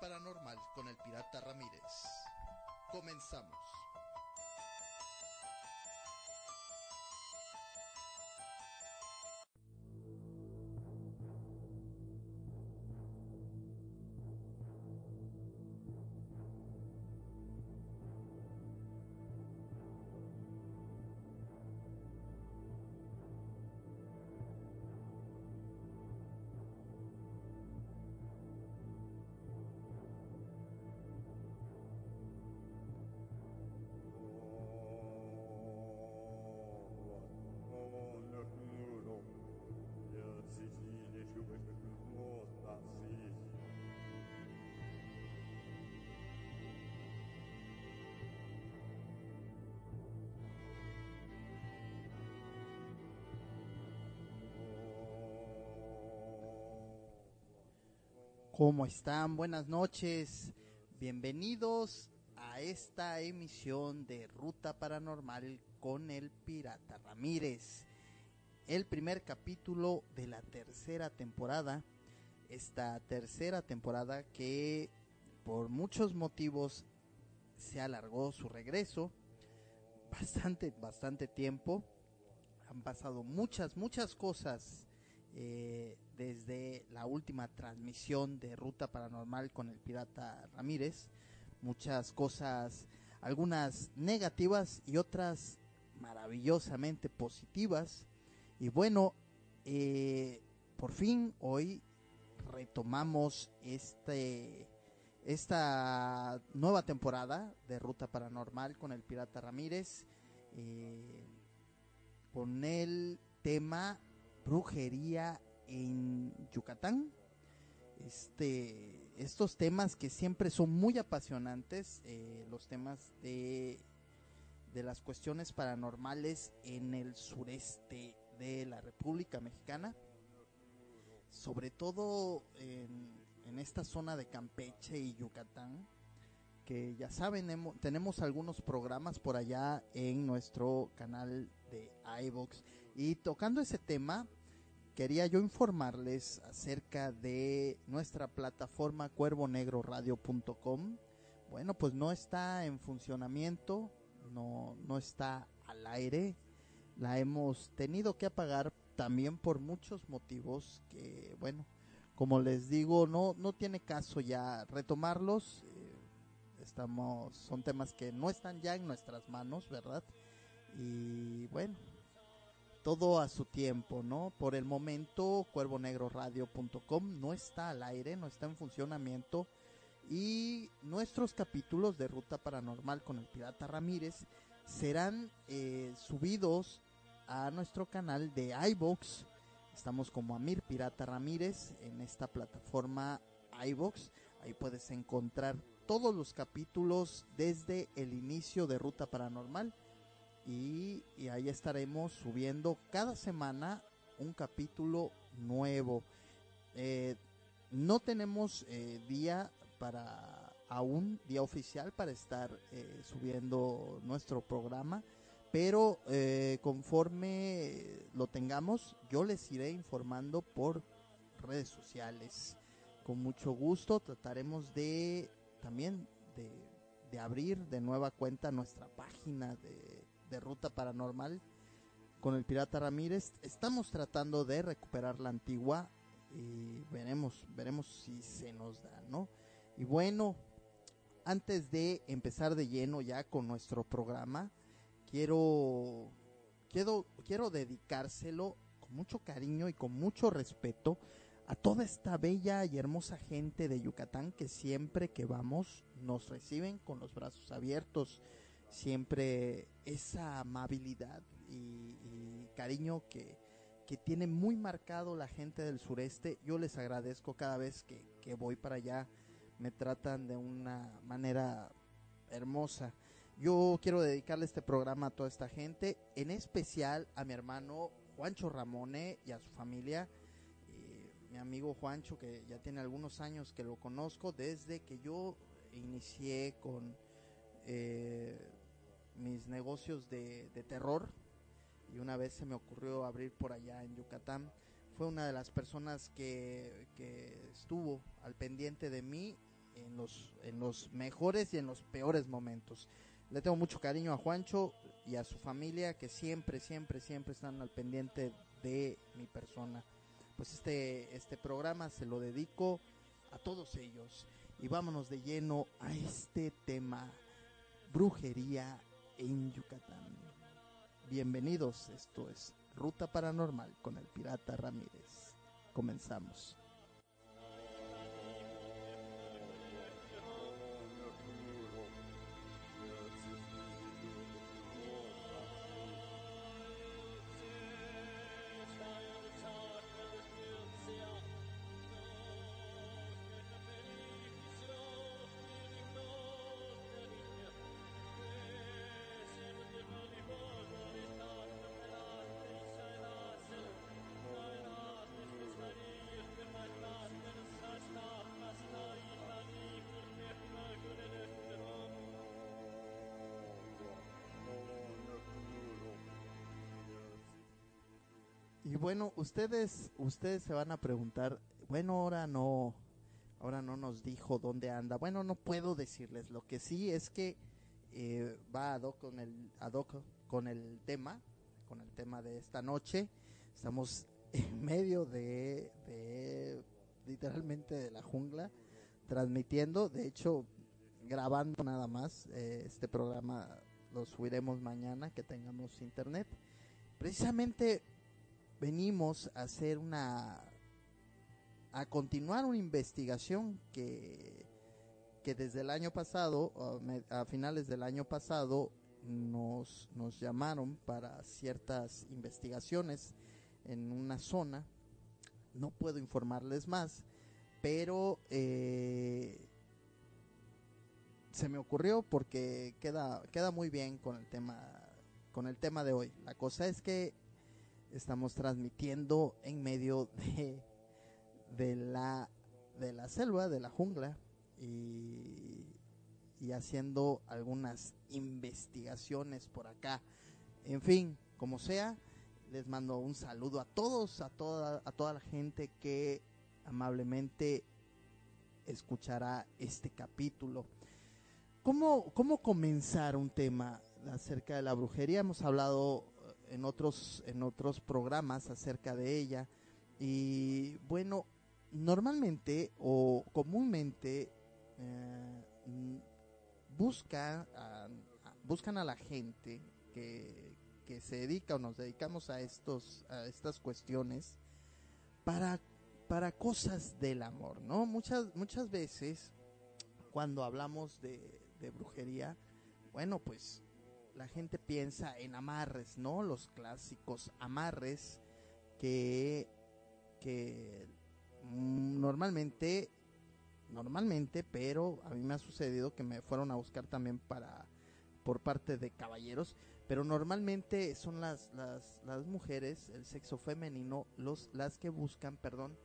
Paranormal con el Pirata Ramírez. Comenzamos. ¿Cómo están? Buenas noches. Bienvenidos a esta emisión de Ruta Paranormal con el Pirata Ramírez. El primer capítulo de la tercera temporada. Esta tercera temporada que por muchos motivos se alargó su regreso. Bastante, bastante tiempo. Han pasado muchas, muchas cosas eh, desde la última transmisión de Ruta Paranormal con el Pirata Ramírez. Muchas cosas, algunas negativas y otras maravillosamente positivas. Y bueno, eh, por fin hoy retomamos este esta nueva temporada de Ruta Paranormal con el Pirata Ramírez eh, con el tema brujería en Yucatán. Este, estos temas que siempre son muy apasionantes, eh, los temas de, de las cuestiones paranormales en el sureste de la República Mexicana, sobre todo en, en esta zona de Campeche y Yucatán, que ya saben, tenemos algunos programas por allá en nuestro canal de iVox. Y tocando ese tema, quería yo informarles acerca de nuestra plataforma cuervonegroradio.com. Bueno, pues no está en funcionamiento, no, no está al aire. La hemos tenido que apagar también por muchos motivos que, bueno, como les digo, no, no tiene caso ya retomarlos. Eh, estamos, son temas que no están ya en nuestras manos, ¿verdad? Y bueno, todo a su tiempo, ¿no? Por el momento, cuervonegroradio.com no está al aire, no está en funcionamiento. Y nuestros capítulos de Ruta Paranormal con el Pirata Ramírez serán eh, subidos a nuestro canal de iBox. Estamos como Amir Pirata Ramírez en esta plataforma iBox. Ahí puedes encontrar todos los capítulos desde el inicio de Ruta Paranormal y, ahí estaremos subiendo cada semana un capítulo nuevo. Eh, no tenemos eh, día para aún día oficial para estar eh, subiendo nuestro programa, pero conforme lo tengamos, yo les iré informando por redes sociales. Con mucho gusto trataremos de también de abrir de nueva cuenta nuestra página de de Ruta Paranormal con el Pirata Ramírez. Estamos tratando de recuperar la antigua y veremos, veremos si se nos da, ¿no? Y bueno, antes de empezar de lleno ya con nuestro programa, quiero, quiero, quiero dedicárselo con mucho cariño y con mucho respeto a toda esta bella y hermosa gente de Yucatán que siempre que vamos nos reciben con los brazos abiertos, siempre esa amabilidad y, cariño que, que, tiene muy marcado la gente del sureste. Yo les agradezco cada vez que, que voy para allá, me tratan de una manera hermosa. Yo quiero dedicarle este programa a toda esta gente, en especial a mi hermano Juancho Ramone y a su familia mi amigo Juancho, que ya tiene algunos años que lo conozco, desde que yo inicié con eh, mis negocios de, terror y una vez se me ocurrió abrir por allá en Yucatán. Fue una de las personas que, que estuvo al pendiente de mí en los, en los mejores y en los peores momentos. Le tengo mucho cariño a Juancho y a su familia que siempre, siempre, siempre están al pendiente de mi persona pues este, este programa se lo dedico a todos ellos. Y vámonos de lleno a este tema, brujería en Yucatán. Bienvenidos, esto es Ruta Paranormal con el Pirata Ramírez. Comenzamos. Bueno, ustedes, ustedes se van a preguntar, bueno, ahora no, ahora no nos dijo dónde anda. Bueno, no puedo decirles. Lo que sí es que eh, va ad hoc con el, con el tema, con el tema de esta noche. Estamos en medio de, de literalmente de la jungla, transmitiendo, de hecho, grabando nada más. Eh, este programa lo subiremos mañana que tengamos internet. Precisamente venimos a hacer una a continuar una investigación que, que desde el año pasado, a finales del año pasado, nos, nos llamaron para ciertas investigaciones en una zona. No puedo informarles más, pero eh, se me ocurrió porque queda, queda muy bien con el tema con el tema de hoy. La cosa es que estamos transmitiendo en medio de, de, la, de la selva, de la jungla y, y haciendo algunas investigaciones por acá. En fin, como sea, les mando un saludo a todos, a toda, a toda la gente que amablemente escuchará este capítulo. ¿Cómo, ¿Cómo comenzar un tema acerca de la brujería? Hemos hablado en otros, en otros programas acerca de ella. Y bueno, normalmente o comúnmente eh, busca buscan a la gente que, que se dedica o nos dedicamos a estos a estas cuestiones para para cosas del amor, ¿no? Muchas muchas veces cuando hablamos de, de brujería, bueno, pues la gente piensa en amarres, ¿no? Los clásicos amarres que, que normalmente, normalmente, pero a mí me ha sucedido que me fueron a buscar también para, por parte de caballeros, pero normalmente son las, las, las mujeres, el sexo femenino, los, las que buscan, perdón,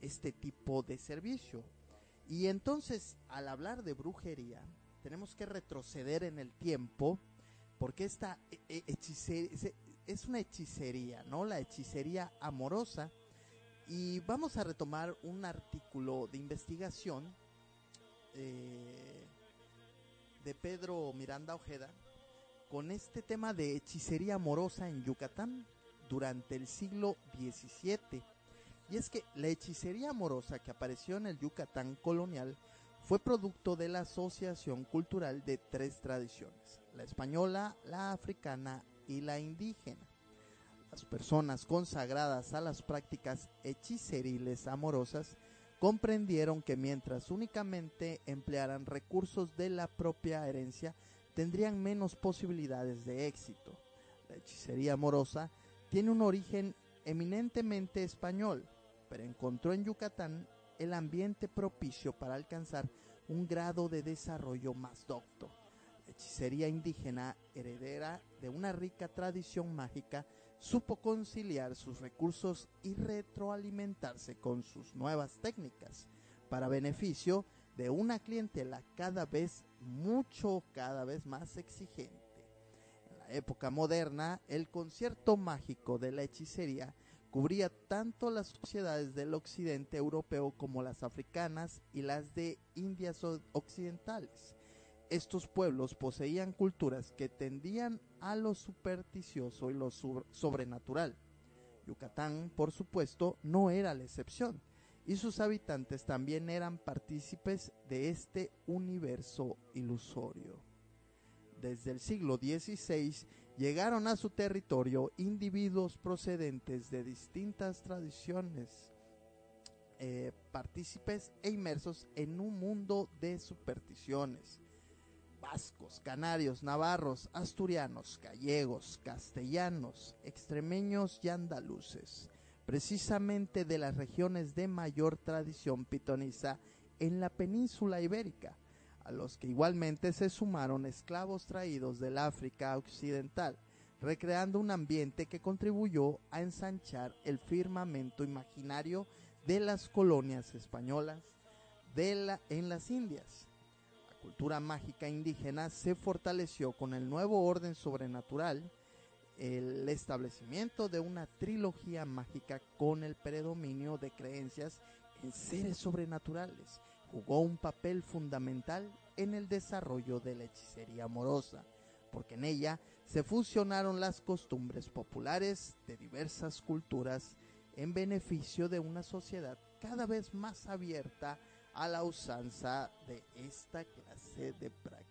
este tipo de servicio. Y entonces, al hablar de brujería, tenemos que retroceder en el tiempo porque esta e, e, hechicería, es una hechicería, ¿no? La hechicería amorosa. Y vamos a retomar un artículo de investigación eh, de Pedro Miranda Ojeda con este tema de hechicería amorosa en Yucatán durante el siglo XVII. Y es que la hechicería amorosa que apareció en el Yucatán colonial fue producto de la asociación cultural de tres tradiciones, la española, la africana y la indígena. Las personas consagradas a las prácticas hechiceriles amorosas comprendieron que mientras únicamente emplearan recursos de la propia herencia, tendrían menos posibilidades de éxito. La hechicería amorosa tiene un origen eminentemente español, pero encontró en Yucatán el ambiente propicio para alcanzar un grado de desarrollo más docto. La hechicería indígena, heredera de una rica tradición mágica, supo conciliar sus recursos y retroalimentarse con sus nuevas técnicas, para beneficio de una clientela cada vez mucho, cada vez más exigente. En la época moderna, el concierto mágico de la hechicería cubría tanto las sociedades del occidente europeo como las africanas y las de Indias occidentales. Estos pueblos poseían culturas que tendían a lo supersticioso y lo sobrenatural. Yucatán, por supuesto, no era la excepción, y sus habitantes también eran partícipes de este universo ilusorio. Desde el siglo XVI llegaron a su territorio individuos procedentes de distintas tradiciones, eh, partícipes e inmersos en un mundo de supersticiones. Vascos, canarios, navarros, asturianos, gallegos, castellanos, extremeños y andaluces, precisamente de las regiones de mayor tradición pitoniza en la península ibérica, a los que igualmente se sumaron esclavos traídos del África occidental, recreando un ambiente que contribuyó a ensanchar el firmamento imaginario de las colonias españolas en las Indias. La cultura mágica indígena se fortaleció con el nuevo orden sobrenatural, el establecimiento de una trilogía mágica con el predominio de creencias en seres sobrenaturales jugó un papel fundamental en el desarrollo de la hechicería amorosa, porque en ella se fusionaron las costumbres populares de diversas culturas en beneficio de una sociedad cada vez más abierta a la usanza de esta clase de prácticas.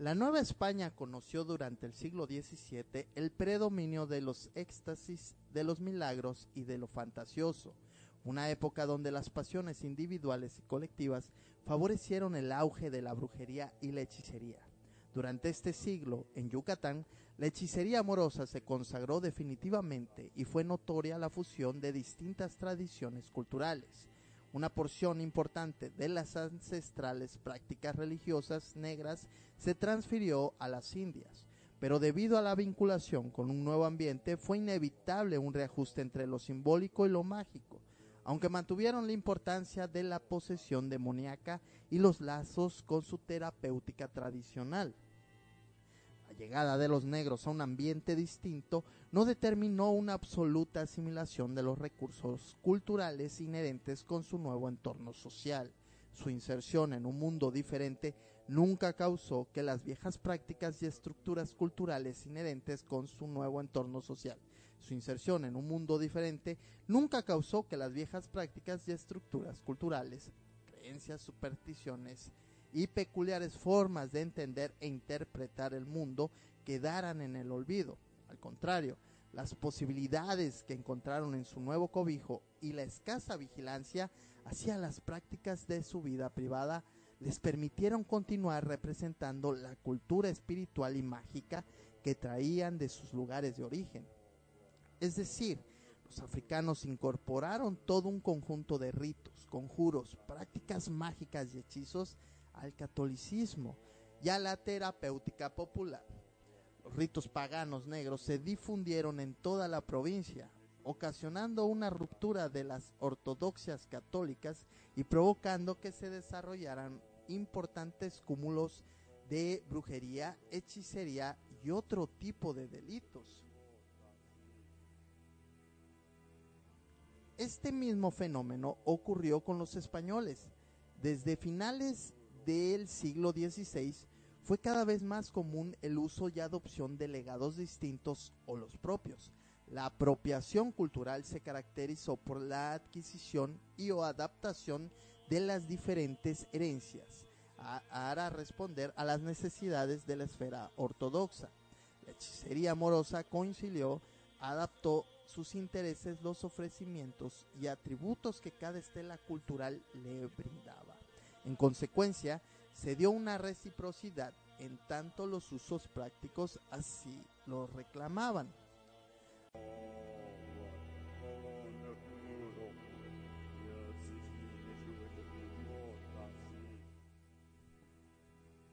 La Nueva España conoció durante el siglo XVII el predominio de los éxtasis, de los milagros y de lo fantasioso, una época donde las pasiones individuales y colectivas favorecieron el auge de la brujería y la hechicería. Durante este siglo, en Yucatán, la hechicería amorosa se consagró definitivamente y fue notoria la fusión de distintas tradiciones culturales una porción importante de las ancestrales prácticas religiosas negras se transfirió a las Indias, pero debido a la vinculación con un nuevo ambiente fue inevitable un reajuste entre lo simbólico y lo mágico, aunque mantuvieron la importancia de la posesión demoníaca y los lazos con su terapéutica tradicional llegada de los negros a un ambiente distinto no determinó una absoluta asimilación de los recursos culturales inherentes con su nuevo entorno social. Su inserción en un mundo diferente nunca causó que las viejas prácticas y estructuras culturales inherentes con su nuevo entorno social. Su inserción en un mundo diferente nunca causó que las viejas prácticas y estructuras culturales, creencias, supersticiones, y peculiares formas de entender e interpretar el mundo quedaran en el olvido. Al contrario, las posibilidades que encontraron en su nuevo cobijo y la escasa vigilancia hacia las prácticas de su vida privada les permitieron continuar representando la cultura espiritual y mágica que traían de sus lugares de origen. Es decir, los africanos incorporaron todo un conjunto de ritos, conjuros, prácticas mágicas y hechizos al catolicismo y a la terapéutica popular. Los ritos paganos negros se difundieron en toda la provincia, ocasionando una ruptura de las ortodoxias católicas y provocando que se desarrollaran importantes cúmulos de brujería, hechicería y otro tipo de delitos. Este mismo fenómeno ocurrió con los españoles. Desde finales del siglo XVI fue cada vez más común el uso y adopción de legados distintos o los propios. La apropiación cultural se caracterizó por la adquisición y o adaptación de las diferentes herencias para responder a las necesidades de la esfera ortodoxa. La hechicería amorosa concilió, adaptó sus intereses, los ofrecimientos y atributos que cada estela cultural le brindaba. En consecuencia, se dio una reciprocidad en tanto los usos prácticos así lo reclamaban.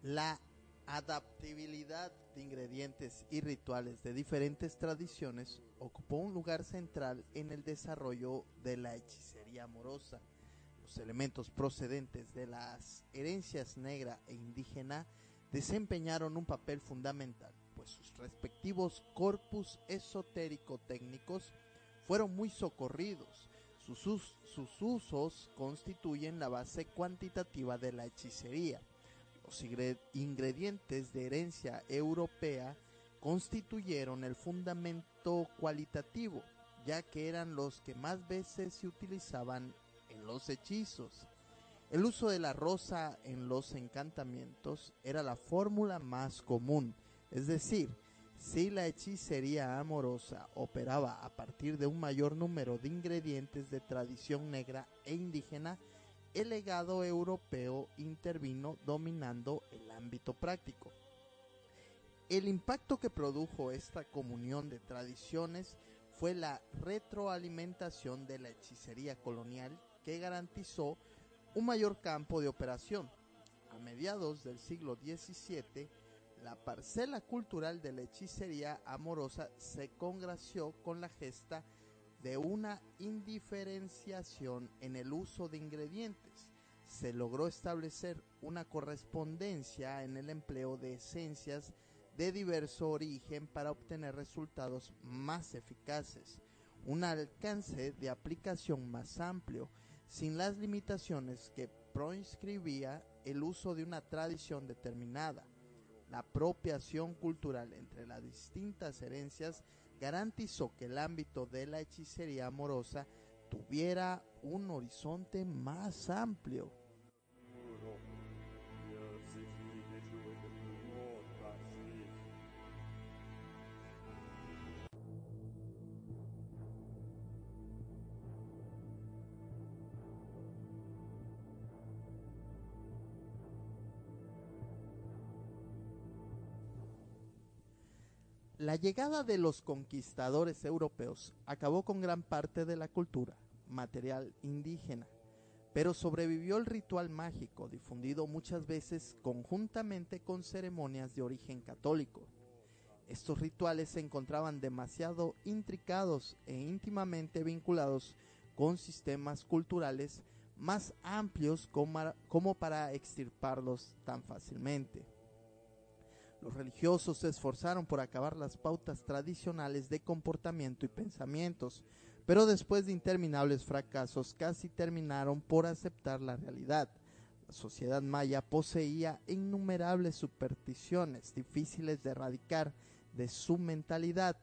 La adaptabilidad de ingredientes y rituales de diferentes tradiciones ocupó un lugar central en el desarrollo de la hechicería amorosa. Los elementos procedentes de las herencias negra e indígena desempeñaron un papel fundamental, pues sus respectivos corpus esotérico-técnicos fueron muy socorridos. Sus, sus usos constituyen la base cuantitativa de la hechicería los ingredientes de herencia europea constituyeron el fundamento cualitativo, ya que eran los que más veces se utilizaban los hechizos. El uso de la rosa en los encantamientos era la fórmula más común, es decir, si la hechicería amorosa operaba a partir de un mayor número de ingredientes de tradición negra e indígena, el legado europeo intervino dominando el ámbito práctico. El impacto que produjo esta comunión de tradiciones fue la retroalimentación de la hechicería colonial que garantizó un mayor campo de operación. A mediados del siglo XVII, la parcela cultural de la hechicería amorosa se congració con la gesta de una indiferenciación en el uso de ingredientes. Se logró establecer una correspondencia en el empleo de esencias de diverso origen para obtener resultados más eficaces, un alcance de aplicación más amplio, sin las limitaciones que proscribía el uso de una tradición determinada. La apropiación cultural entre las distintas herencias garantizó que el ámbito de la hechicería amorosa tuviera un horizonte más amplio. La llegada de los conquistadores europeos acabó con gran parte de la cultura material indígena, pero sobrevivió el ritual mágico, difundido muchas veces conjuntamente con ceremonias de origen católico. Estos rituales se encontraban demasiado intricados e íntimamente vinculados con sistemas culturales más amplios como, para extirparlos tan fácilmente. Los religiosos se esforzaron por acabar las pautas tradicionales de comportamiento y pensamientos, pero después de interminables fracasos casi terminaron por aceptar la realidad. La sociedad maya poseía innumerables supersticiones difíciles de erradicar de su mentalidad.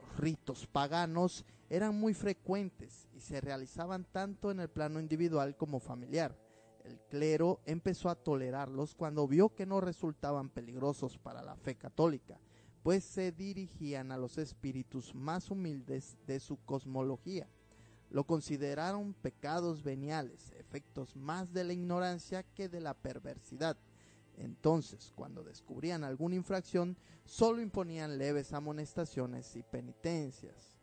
Los ritos paganos eran muy frecuentes y se realizaban tanto en el plano individual como familiar. El clero empezó a tolerarlos cuando vio que no resultaban peligrosos para la fe católica, pues se dirigían a los espíritus más humildes de su cosmología. Lo consideraron pecados veniales, efectos más de la ignorancia que de la perversidad. Entonces, cuando descubrían alguna infracción, solo imponían leves amonestaciones y penitencias.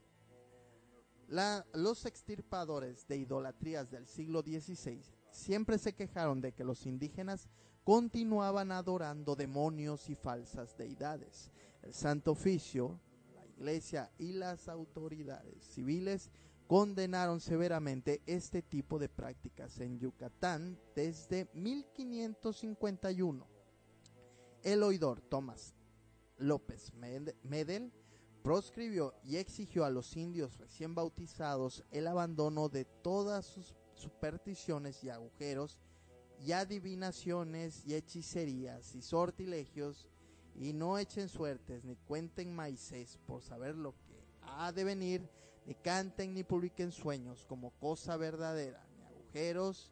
los extirpadores de idolatrías del siglo XVI siempre se quejaron de que los indígenas continuaban adorando demonios y falsas deidades. El Santo Oficio, la Iglesia y las autoridades civiles condenaron severamente este tipo de prácticas en Yucatán desde 1551. El oidor Tomás López Medel proscribió y exigió a los indios recién bautizados el abandono de todas sus supersticiones y agujeros y adivinaciones y hechicerías y sortilegios y no echen suertes ni cuenten maíces por saber lo que ha de venir ni canten ni publiquen sueños como cosa verdadera, ni agujeros,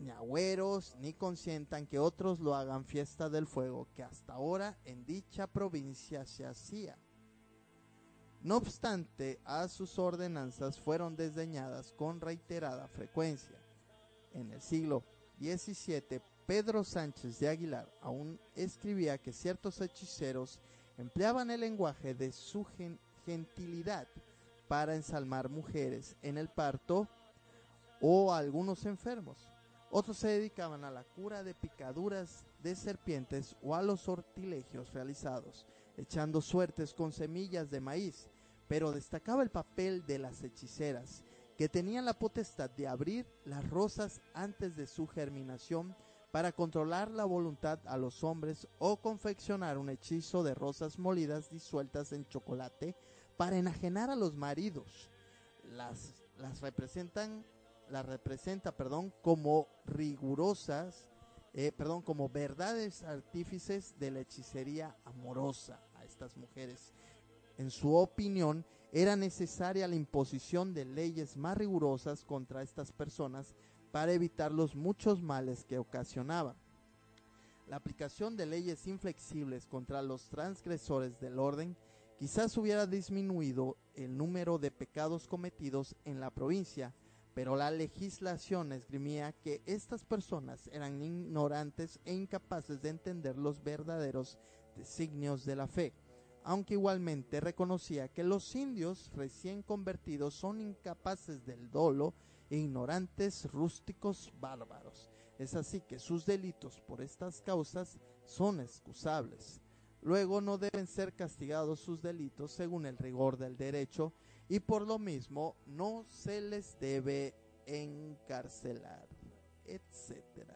ni agüeros, ni consientan que otros lo hagan fiesta del fuego, que hasta ahora en dicha provincia se hacía. No obstante, a sus ordenanzas fueron desdeñadas con reiterada frecuencia. En el siglo XVII, Pedro Sánchez de Aguilar aún escribía que ciertos hechiceros empleaban el lenguaje de su gentilidad para ensalmar mujeres en el parto o algunos enfermos. Otros se dedicaban a la cura de picaduras de serpientes o a los sortilegios realizados, echando suertes con semillas de maíz, pero destacaba el papel de las hechiceras, que tenían la potestad de abrir las rosas antes de su germinación para controlar la voluntad a los hombres o confeccionar un hechizo de rosas molidas disueltas en chocolate para enajenar a los maridos. Las, las representan, las representa, perdón, como rigurosas, eh, perdón, como verdades artífices de la hechicería amorosa a estas mujeres. En su opinión, era necesaria la imposición de leyes más rigurosas contra estas personas para evitar los muchos males que ocasionaban. La aplicación de leyes inflexibles contra los transgresores del orden Quizás hubiera disminuido el número de pecados cometidos en la provincia, pero la legislación esgrimía que estas personas eran ignorantes e incapaces de entender los verdaderos designios de la fe, aunque igualmente reconocía que los indios recién convertidos son incapaces del dolo e ignorantes rústicos bárbaros. Es así que sus delitos por estas causas son excusables. Luego no deben ser castigados sus delitos según el rigor del derecho y por lo mismo no se les debe encarcelar, etcétera.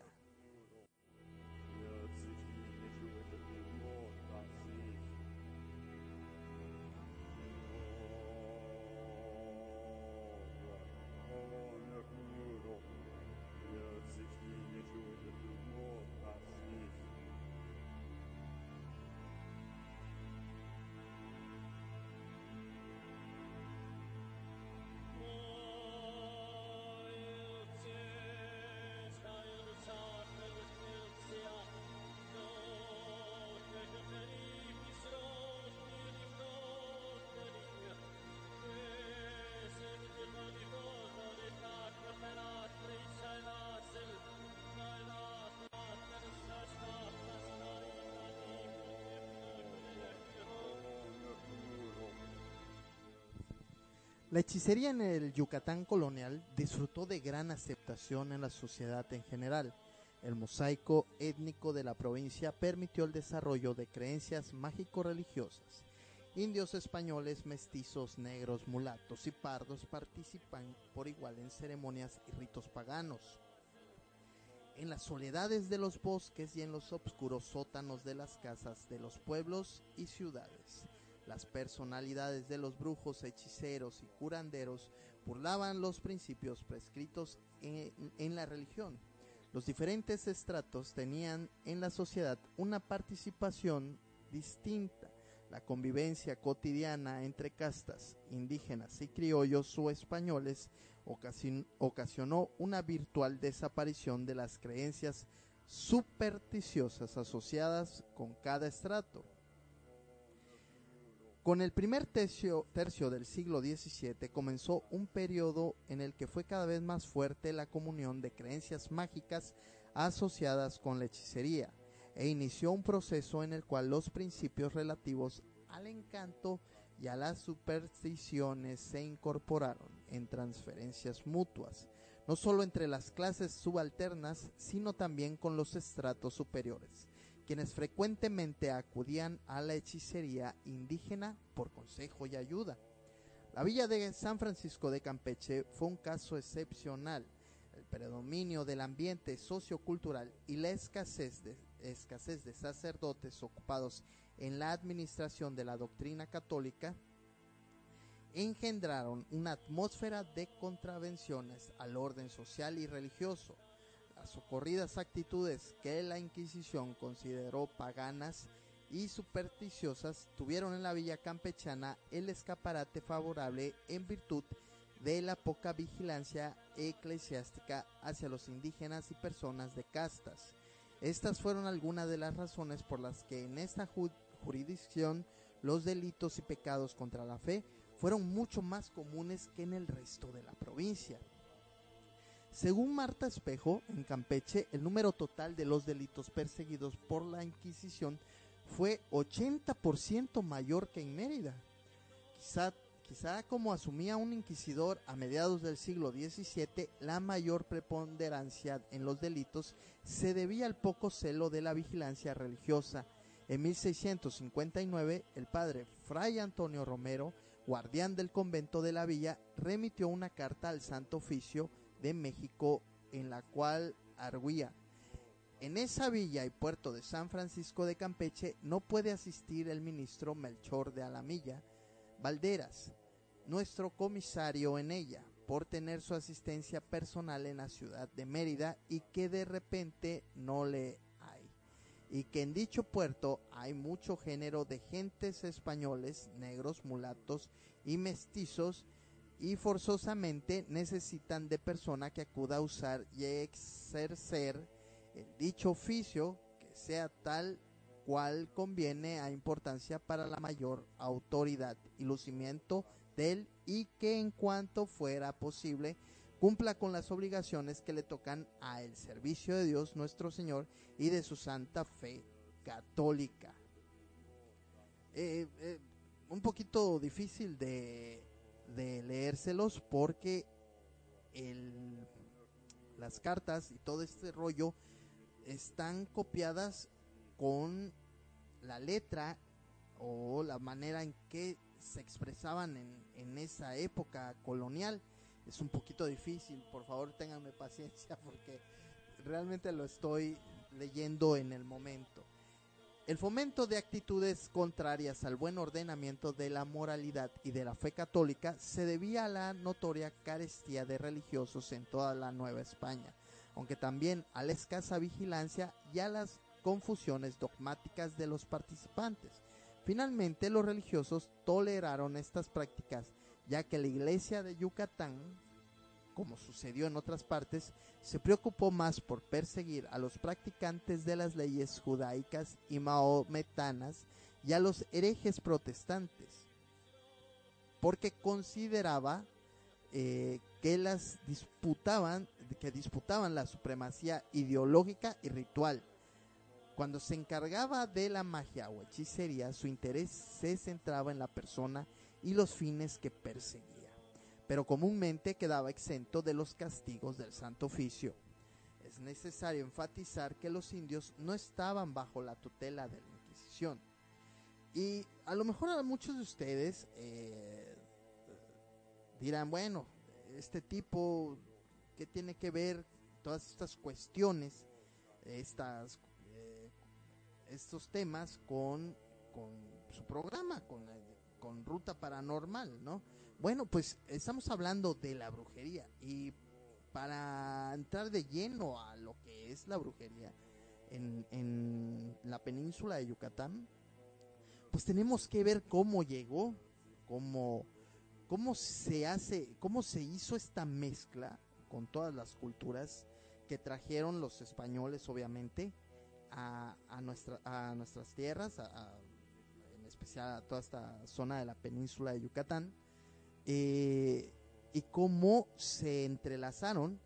La hechicería en el Yucatán colonial disfrutó de gran aceptación en la sociedad en general. El mosaico étnico de la provincia permitió el desarrollo de creencias mágico-religiosas. Indios españoles, mestizos, negros, mulatos y pardos participan por igual en ceremonias y ritos paganos. En las soledades de los bosques y en los obscuros sótanos de las casas de los pueblos y ciudades las personalidades de los brujos, hechiceros y curanderos burlaban los principios prescritos en, la religión. Los diferentes estratos tenían en la sociedad una participación distinta. La convivencia cotidiana entre castas indígenas y criollos o españoles ocasionó una virtual desaparición de las creencias supersticiosas asociadas con cada estrato. Con el primer tercio, del siglo XVII comenzó un periodo en el que fue cada vez más fuerte la comunión de creencias mágicas asociadas con la hechicería e inició un proceso en el cual los principios relativos al encanto y a las supersticiones se incorporaron en transferencias mutuas, no solo entre las clases subalternas, sino también con los estratos superiores, quienes frecuentemente acudían a la hechicería indígena por consejo y ayuda. La villa de San Francisco de Campeche fue un caso excepcional. El predominio del ambiente sociocultural y la escasez de, escasez de sacerdotes ocupados en la administración de la doctrina católica engendraron una atmósfera de contravenciones al orden social y religioso. Socorridas actitudes que la Inquisición consideró paganas y supersticiosas tuvieron en la villa campechana el escaparate favorable en virtud de la poca vigilancia eclesiástica hacia los indígenas y personas de castas. Estas fueron algunas de las razones por las que en esta jurisdicción los delitos y pecados contra la fe fueron mucho más comunes que en el resto de la provincia. Según Marta Espejo, en Campeche el número total de los delitos perseguidos por la Inquisición fue 80% mayor que en Mérida. Quizá, quizá como asumía un inquisidor a mediados del siglo XVII, la mayor preponderancia en los delitos se debía al poco celo de la vigilancia religiosa. En 1659, el padre Fray Antonio Romero guardián del convento de la villa, remitió una carta al Santo Oficio de México en la cual arguía. En esa villa y puerto de San Francisco de Campeche no puede asistir el ministro Melchor de Alamilla Valderas, nuestro comisario en ella, por tener su asistencia personal en la ciudad de Mérida y que de repente no le y que en dicho puerto hay mucho género de gentes españoles, negros, mulatos y mestizos, y forzosamente necesitan de persona que acuda a usar y exercer el dicho oficio que sea tal cual conviene a importancia para la mayor autoridad y lucimiento del y que en cuanto fuera posible cumpla con las obligaciones que le tocan a el servicio de Dios nuestro Señor y de su santa fe católica. Eh, eh, un poquito difícil de, de leérselos porque el, las cartas y todo este rollo están copiadas con la letra o la manera en que se expresaban en, en esa época colonial es un poquito difícil. Por favor, ténganme paciencia porque realmente lo estoy leyendo en el momento. El fomento de actitudes contrarias al buen ordenamiento de la moralidad y de la fe católica se debía a la notoria carestía de religiosos en toda la Nueva España, aunque también a la escasa vigilancia y a las confusiones dogmáticas de los participantes. Finalmente, los religiosos toleraron estas prácticas ya que la iglesia de Yucatán, como sucedió en otras partes, se preocupó más por perseguir a los practicantes de las leyes judaicas y mahometanas y a los herejes protestantes, porque consideraba eh, que las disputaban, que disputaban la supremacía ideológica y ritual. Cuando se encargaba de la magia o hechicería, su interés se centraba en la persona y los fines que perseguía, pero comúnmente quedaba exento de los castigos del Santo Oficio. Es necesario enfatizar que los indios no estaban bajo la tutela de la Inquisición. Y a lo mejor a muchos de ustedes eh, dirán, bueno, este tipo, ¿qué tiene que ver todas estas cuestiones, estas, eh, estos temas con, con su programa, con con ruta paranormal, ¿no? Bueno, pues estamos hablando de la brujería y para entrar de lleno a lo que es la brujería en, en la península de Yucatán, pues tenemos que ver cómo llegó, cómo, cómo se hace, cómo se hizo esta mezcla con todas las culturas que trajeron los españoles, obviamente, a, a, nuestra, a nuestras tierras, a especial a toda esta zona de la península de Yucatán, eh, y cómo se entrelazaron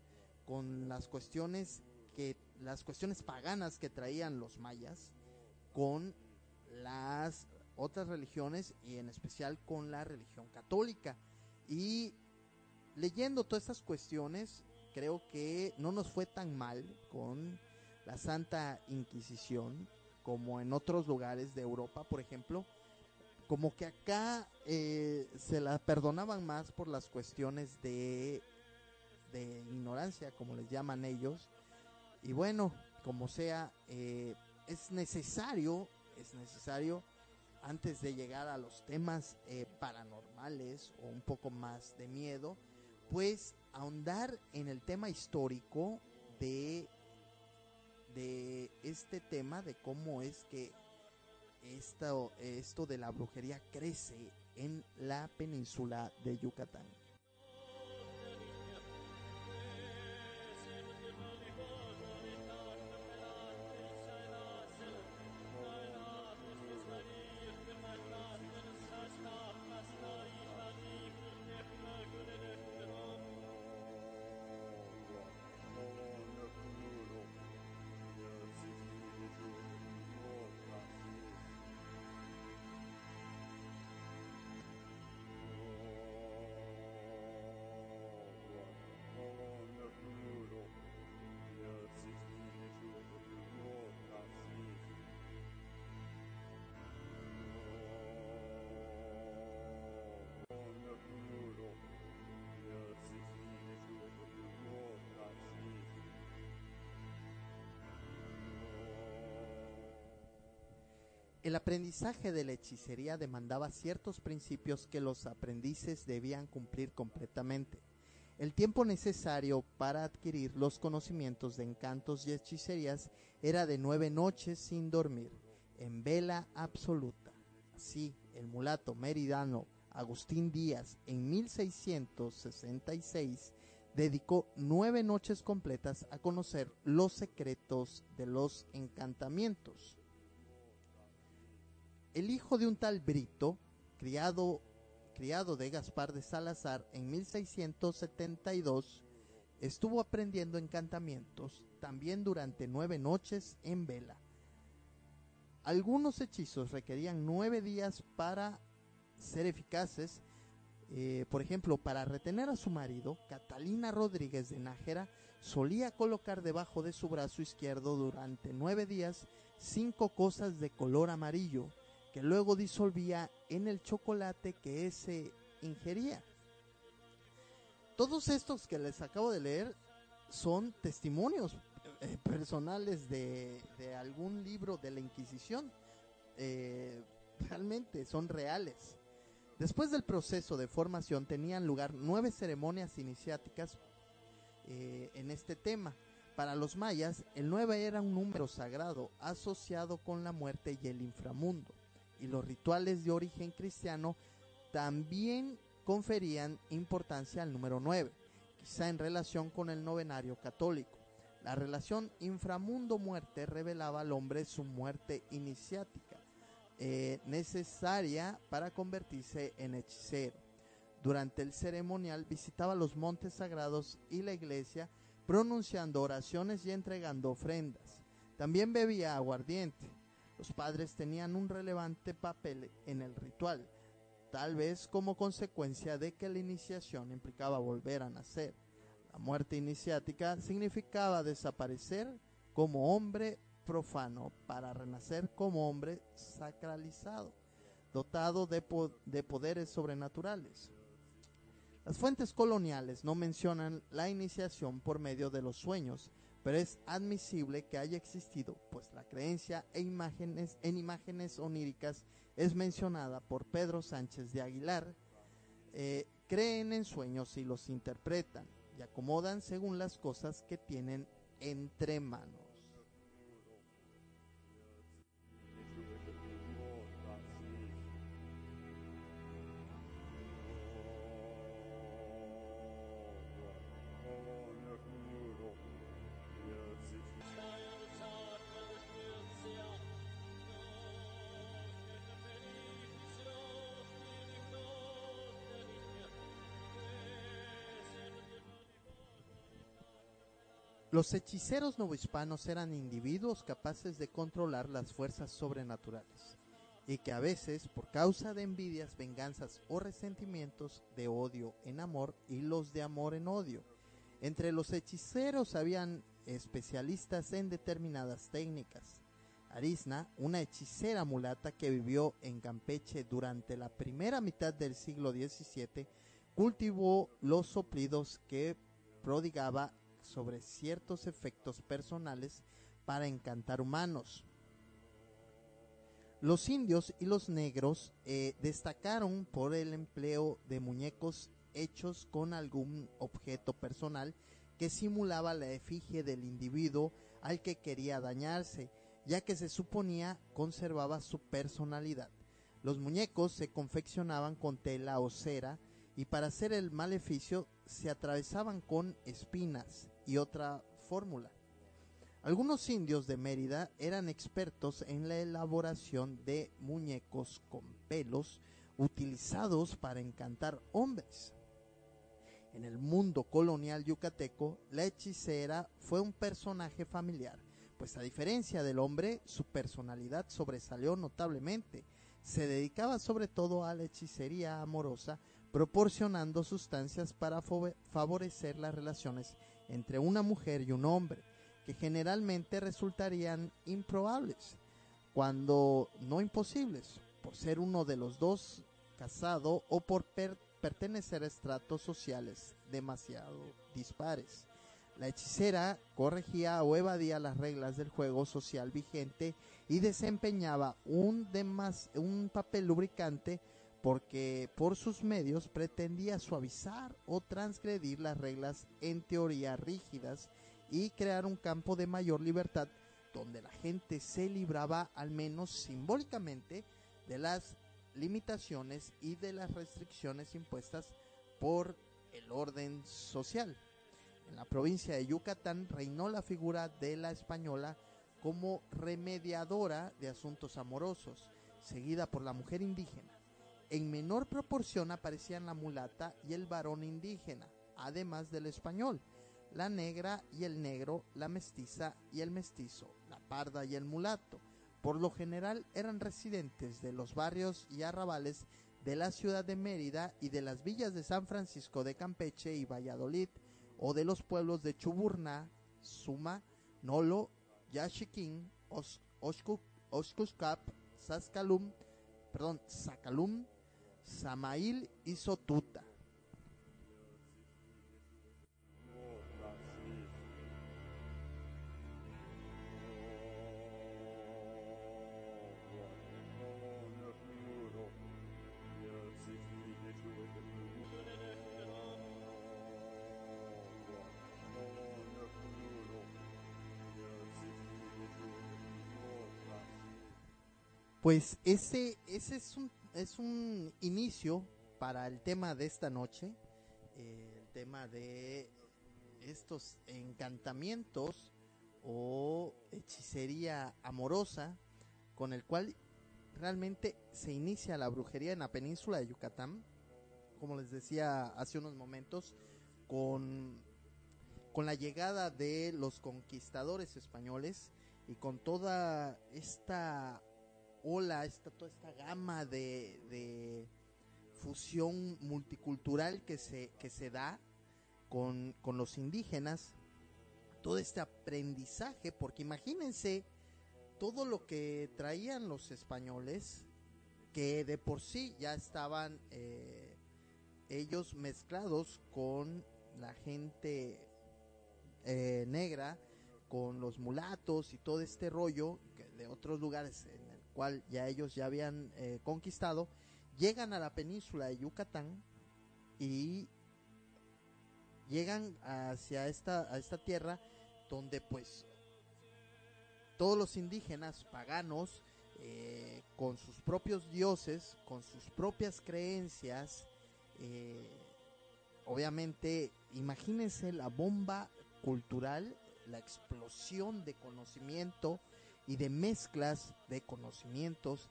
con las cuestiones que las cuestiones paganas que traían los mayas con las otras religiones y en especial con la religión católica. Y leyendo todas estas cuestiones, creo que no nos fue tan mal con la Santa Inquisición como en otros lugares de Europa, por ejemplo, como que acá eh, se la perdonaban más por las cuestiones de, de ignorancia, como les llaman ellos. Y bueno, como sea, eh, es necesario, es necesario antes de llegar a los temas eh, paranormales o un poco más de miedo, pues ahondar en el tema histórico de, de este tema, de cómo es que esto, esto de la brujería crece en la península de Yucatán. El aprendizaje de la hechicería demandaba ciertos principios que los aprendices debían cumplir completamente. El tiempo necesario para adquirir los conocimientos de encantos y hechicerías era de nueve noches sin dormir, en vela absoluta. Así, el mulato meridano Agustín Díaz en 1666 dedicó nueve noches completas a conocer los secretos de los encantamientos. El hijo de un tal Brito, criado, criado de Gaspar de Salazar en 1672, estuvo aprendiendo encantamientos también durante nueve noches en vela. Algunos hechizos requerían nueve días para ser eficaces. Eh, por ejemplo, para retener a su marido, Catalina Rodríguez de Nájera solía colocar debajo de su brazo izquierdo durante nueve días cinco cosas de color amarillo que luego disolvía en el chocolate que ese ingería. Todos estos que les acabo de leer son testimonios eh, personales de, algún libro de la Inquisición. Eh, realmente son reales. Después del proceso de formación tenían lugar nueve ceremonias iniciáticas eh, en este tema. Para los mayas, el nueve era un número sagrado asociado con la muerte y el inframundo y los rituales de origen cristiano también conferían importancia al número 9, quizá en relación con el novenario católico. La relación inframundo-muerte revelaba al hombre su muerte iniciática, eh, necesaria para convertirse en hechicero. Durante el ceremonial visitaba los montes sagrados y la iglesia, pronunciando oraciones y entregando ofrendas. También bebía aguardiente. Los padres tenían un relevante papel en el ritual, tal vez como consecuencia de que la iniciación implicaba volver a nacer. La muerte iniciática significaba desaparecer como hombre profano para renacer como hombre sacralizado, dotado de, de poderes sobrenaturales. Las fuentes coloniales no mencionan la iniciación por medio de los sueños, pero es admisible que haya existido, pues la creencia en imágenes, en imágenes oníricas es mencionada por Pedro Sánchez de Aguilar. Eh, creen en sueños y los interpretan y acomodan según las cosas que tienen entre manos. Los hechiceros novohispanos eran individuos capaces de controlar las fuerzas sobrenaturales y que a veces, por causa de envidias, venganzas o resentimientos de odio en amor y los de amor en odio. Entre los hechiceros habían especialistas en determinadas técnicas. Arisna, una hechicera mulata que vivió en Campeche durante la primera mitad del siglo XVII, cultivó los soplidos que prodigaba sobre ciertos efectos personales para encantar humanos. Los indios y los negros eh, destacaron por el empleo de muñecos hechos con algún objeto personal que simulaba la efigie del individuo al que quería dañarse, ya que se suponía conservaba su personalidad. Los muñecos se confeccionaban con tela o cera y para hacer el maleficio se atravesaban con espinas y otra fórmula. Algunos indios de Mérida eran expertos en la elaboración de muñecos con pelos utilizados para encantar hombres. En el mundo colonial yucateco, la hechicera fue un personaje familiar, pues a diferencia del hombre, su personalidad sobresalió notablemente. Se dedicaba sobre todo a la hechicería amorosa, proporcionando sustancias para favorecer las relaciones entre una mujer y un hombre que generalmente resultarían improbables, cuando no imposibles, por ser uno de los dos casado o por pertenecer a estratos sociales demasiado dispares. La hechicera corregía o evadía las reglas del juego social vigente y desempeñaba un, un papel lubricante porque por sus medios pretendía suavizar o transgredir las reglas en teoría rígidas y crear un campo de mayor libertad donde la gente se libraba al menos simbólicamente de las limitaciones y de las restricciones impuestas por el orden social. En la provincia de Yucatán reinó la figura de la española como remediadora de asuntos amorosos, seguida por la mujer indígena. En menor proporción aparecían la mulata y el varón indígena, además del español, la negra y el negro, la mestiza y el mestizo, la parda y el mulato. Por lo general eran residentes de los barrios y arrabales de la ciudad de Mérida y de las villas de San Francisco de Campeche y Valladolid, o de los pueblos de Chuburná, Suma, Nolo, Yachiquín, Oscuscap, Sascalum, perdón, Sacalum, Samail y Sotuta. Pues ese, ese es, un, es un inicio para el tema de esta noche, eh, el tema de estos encantamientos o hechicería amorosa con el cual realmente se inicia la brujería en la península de Yucatán, como les decía hace unos momentos, con, con la llegada de los conquistadores españoles y con toda esta ola, esta, toda esta gama de, fusión multicultural que se, que se da con, con los indígenas, todo este aprendizaje, porque imagínense todo lo que traían los españoles, que de por sí ya estaban eh, ellos mezclados con la gente eh, negra, con los mulatos y todo este rollo de otros lugares cual ya ellos ya habían eh, conquistado, llegan a la península de Yucatán y llegan hacia esta, a esta tierra donde pues todos los indígenas paganos eh, con sus propios dioses, con sus propias creencias, eh, obviamente imagínense la bomba cultural, la explosión de conocimiento, y de mezclas de conocimientos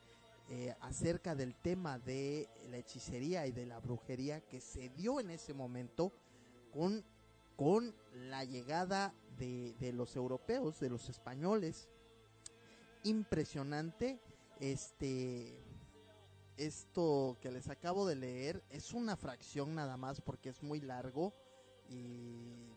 eh, acerca del tema de la hechicería y de la brujería que se dio en ese momento con, con la llegada de, de los europeos, de los españoles. Impresionante. Este, esto que les acabo de leer es una fracción nada más porque es muy largo y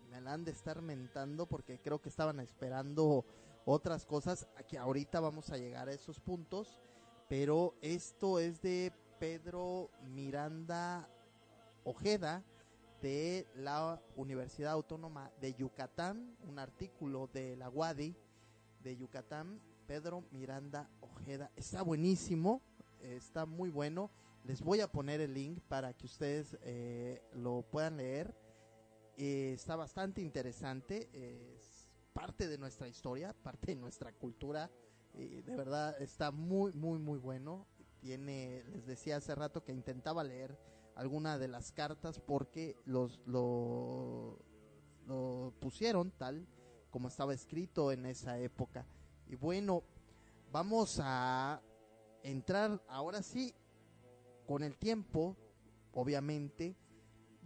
me la han de estar mentando porque creo que estaban esperando otras cosas. Aquí ahorita vamos a llegar a esos puntos, pero esto es de Pedro Miranda Ojeda de la Universidad Autónoma de Yucatán, un artículo de la UADI de Yucatán, Pedro Miranda Ojeda. Está buenísimo, está muy bueno. Les voy a poner el link para que ustedes eh, lo puedan leer. Eh, está bastante interesante, es parte de nuestra historia, parte de nuestra cultura. de verdad está muy, muy, muy bueno. Tiene, les decía hace rato que intentaba leer alguna de las cartas porque los lo, lo pusieron tal como estaba escrito en esa época. Y bueno, vamos a entrar ahora sí con el tiempo, obviamente,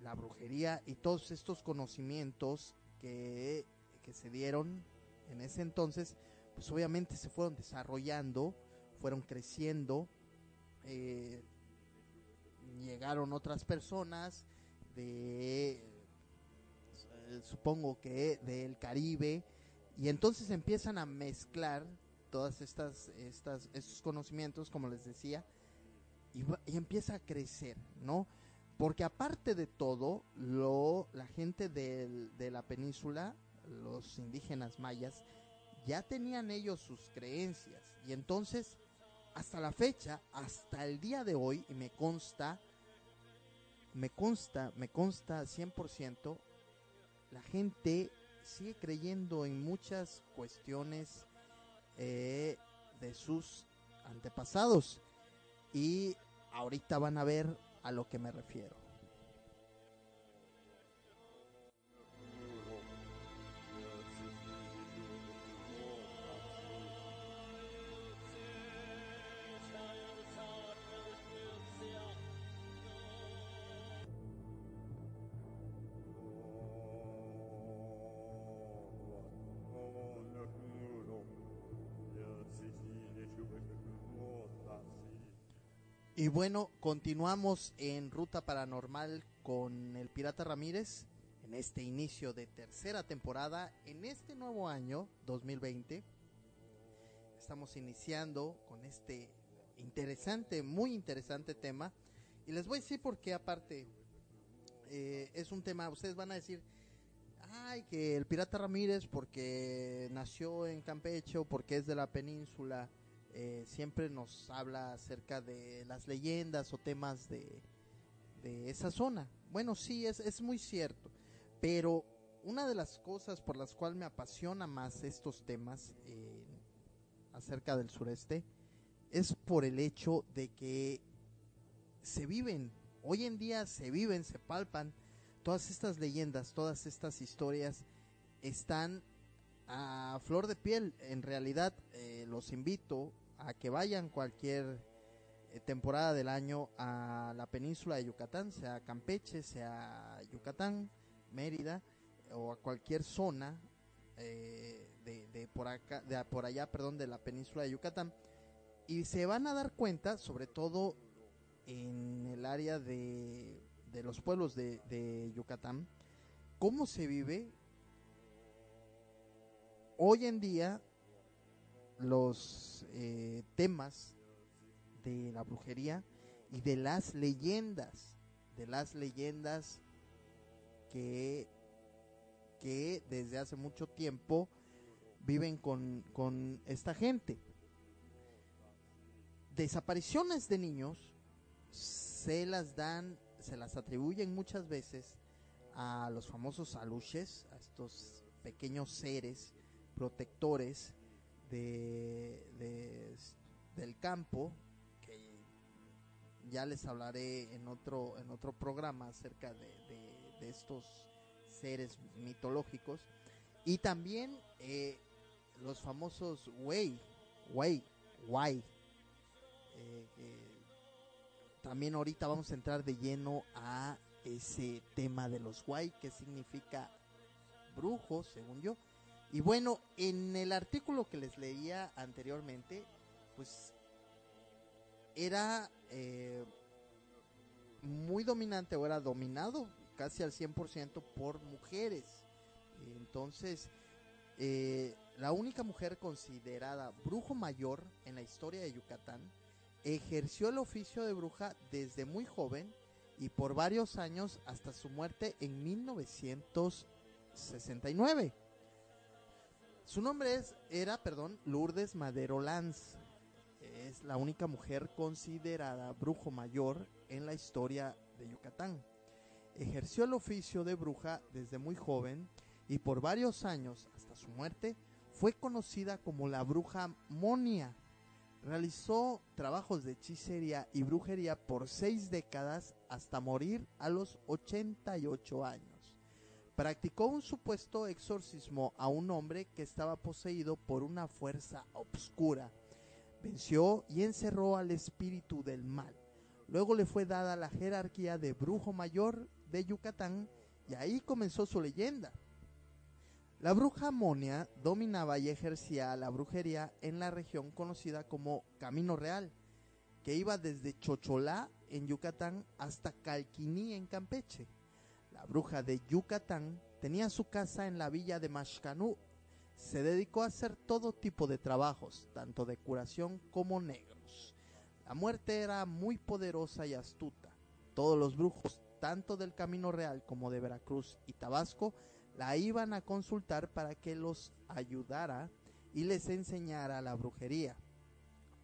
la brujería y todos estos conocimientos que, que se dieron en ese entonces, pues obviamente se fueron desarrollando, fueron creciendo, eh, llegaron otras personas de, eh, supongo que del Caribe, y entonces empiezan a mezclar todas estas, estas, estos conocimientos, como les decía, y, y empieza a crecer, ¿no? Porque aparte de todo, lo, la gente del, de la península, los indígenas mayas, ya tenían ellos sus creencias. Y entonces, hasta la fecha, hasta el día de hoy, y me consta, me consta, me consta 100%, la gente sigue creyendo en muchas cuestiones eh, de sus antepasados. Y ahorita van a ver a lo que me refiero. Y bueno, continuamos en Ruta Paranormal con el Pirata Ramírez en este inicio de tercera temporada, en este nuevo año 2020. Estamos iniciando con este interesante, muy interesante tema. Y les voy a decir por qué aparte eh, es un tema, ustedes van a decir, ay, que el Pirata Ramírez porque nació en Campeche o porque es de la península eh, siempre nos habla acerca de las leyendas o temas de, de esa zona. Bueno, sí, es, es muy cierto, pero una de las cosas por las cuales me apasiona más estos temas acerca del sureste es por el hecho de que se viven, hoy en día se viven, se palpan, todas estas leyendas, todas estas historias están a flor de piel. En realidad, eh, los invito a que vayan cualquier eh, temporada del año a la península de Yucatán, sea Campeche, sea Yucatán, Mérida o a cualquier zona eh, de, por acá, de por allá, perdón, de la península de Yucatán. Y se van a dar cuenta, sobre todo en el área de, de los pueblos de, de Yucatán, cómo se vive hoy en día los eh, temas de la brujería y de las leyendas, de las leyendas que, que desde hace mucho tiempo viven con, con esta gente. Desapariciones de niños se las dan, se las atribuyen muchas veces a los famosos aluches, a estos pequeños seres protectores de, del campo, que ya les hablaré en otro, en otro programa acerca de, de, estos seres mitológicos. Y también eh, los famosos Wei, Wei, Wai. Eh, también ahorita vamos a entrar de lleno a ese tema de los Wai, que significa brujos, según yo. Y bueno, en el artículo que les leía anteriormente, pues era eh, muy dominante o era dominado casi al 100% por mujeres. Entonces, eh, la única mujer considerada brujo mayor en la historia de Yucatán ejerció el oficio de bruja desde muy joven y por varios años hasta su muerte en 1969. Su nombre es, era, perdón, Lourdes Madero Lanz. Es la única mujer considerada brujo mayor en la historia de Yucatán. Ejerció el oficio de bruja desde muy joven y por varios años hasta su muerte fue conocida como la bruja Monia. Realizó trabajos de hechicería y brujería por seis décadas hasta morir a los 88 años. Practicó un supuesto exorcismo a un hombre que estaba poseído por una fuerza obscura. Venció y encerró al espíritu del mal. Luego le fue dada la jerarquía de brujo mayor de Yucatán y ahí comenzó su leyenda. La bruja Monia dominaba y ejercía la brujería en la región conocida como Camino Real, que iba desde Chocholá en Yucatán hasta Calquiní en Campeche. Bruja de Yucatán tenía su casa en la villa de Mashcanú. Se dedicó a hacer todo tipo de trabajos, tanto de curación como negros. La muerte era muy poderosa y astuta. Todos los brujos, tanto del Camino Real como de Veracruz y Tabasco, la iban a consultar para que los ayudara y les enseñara la brujería.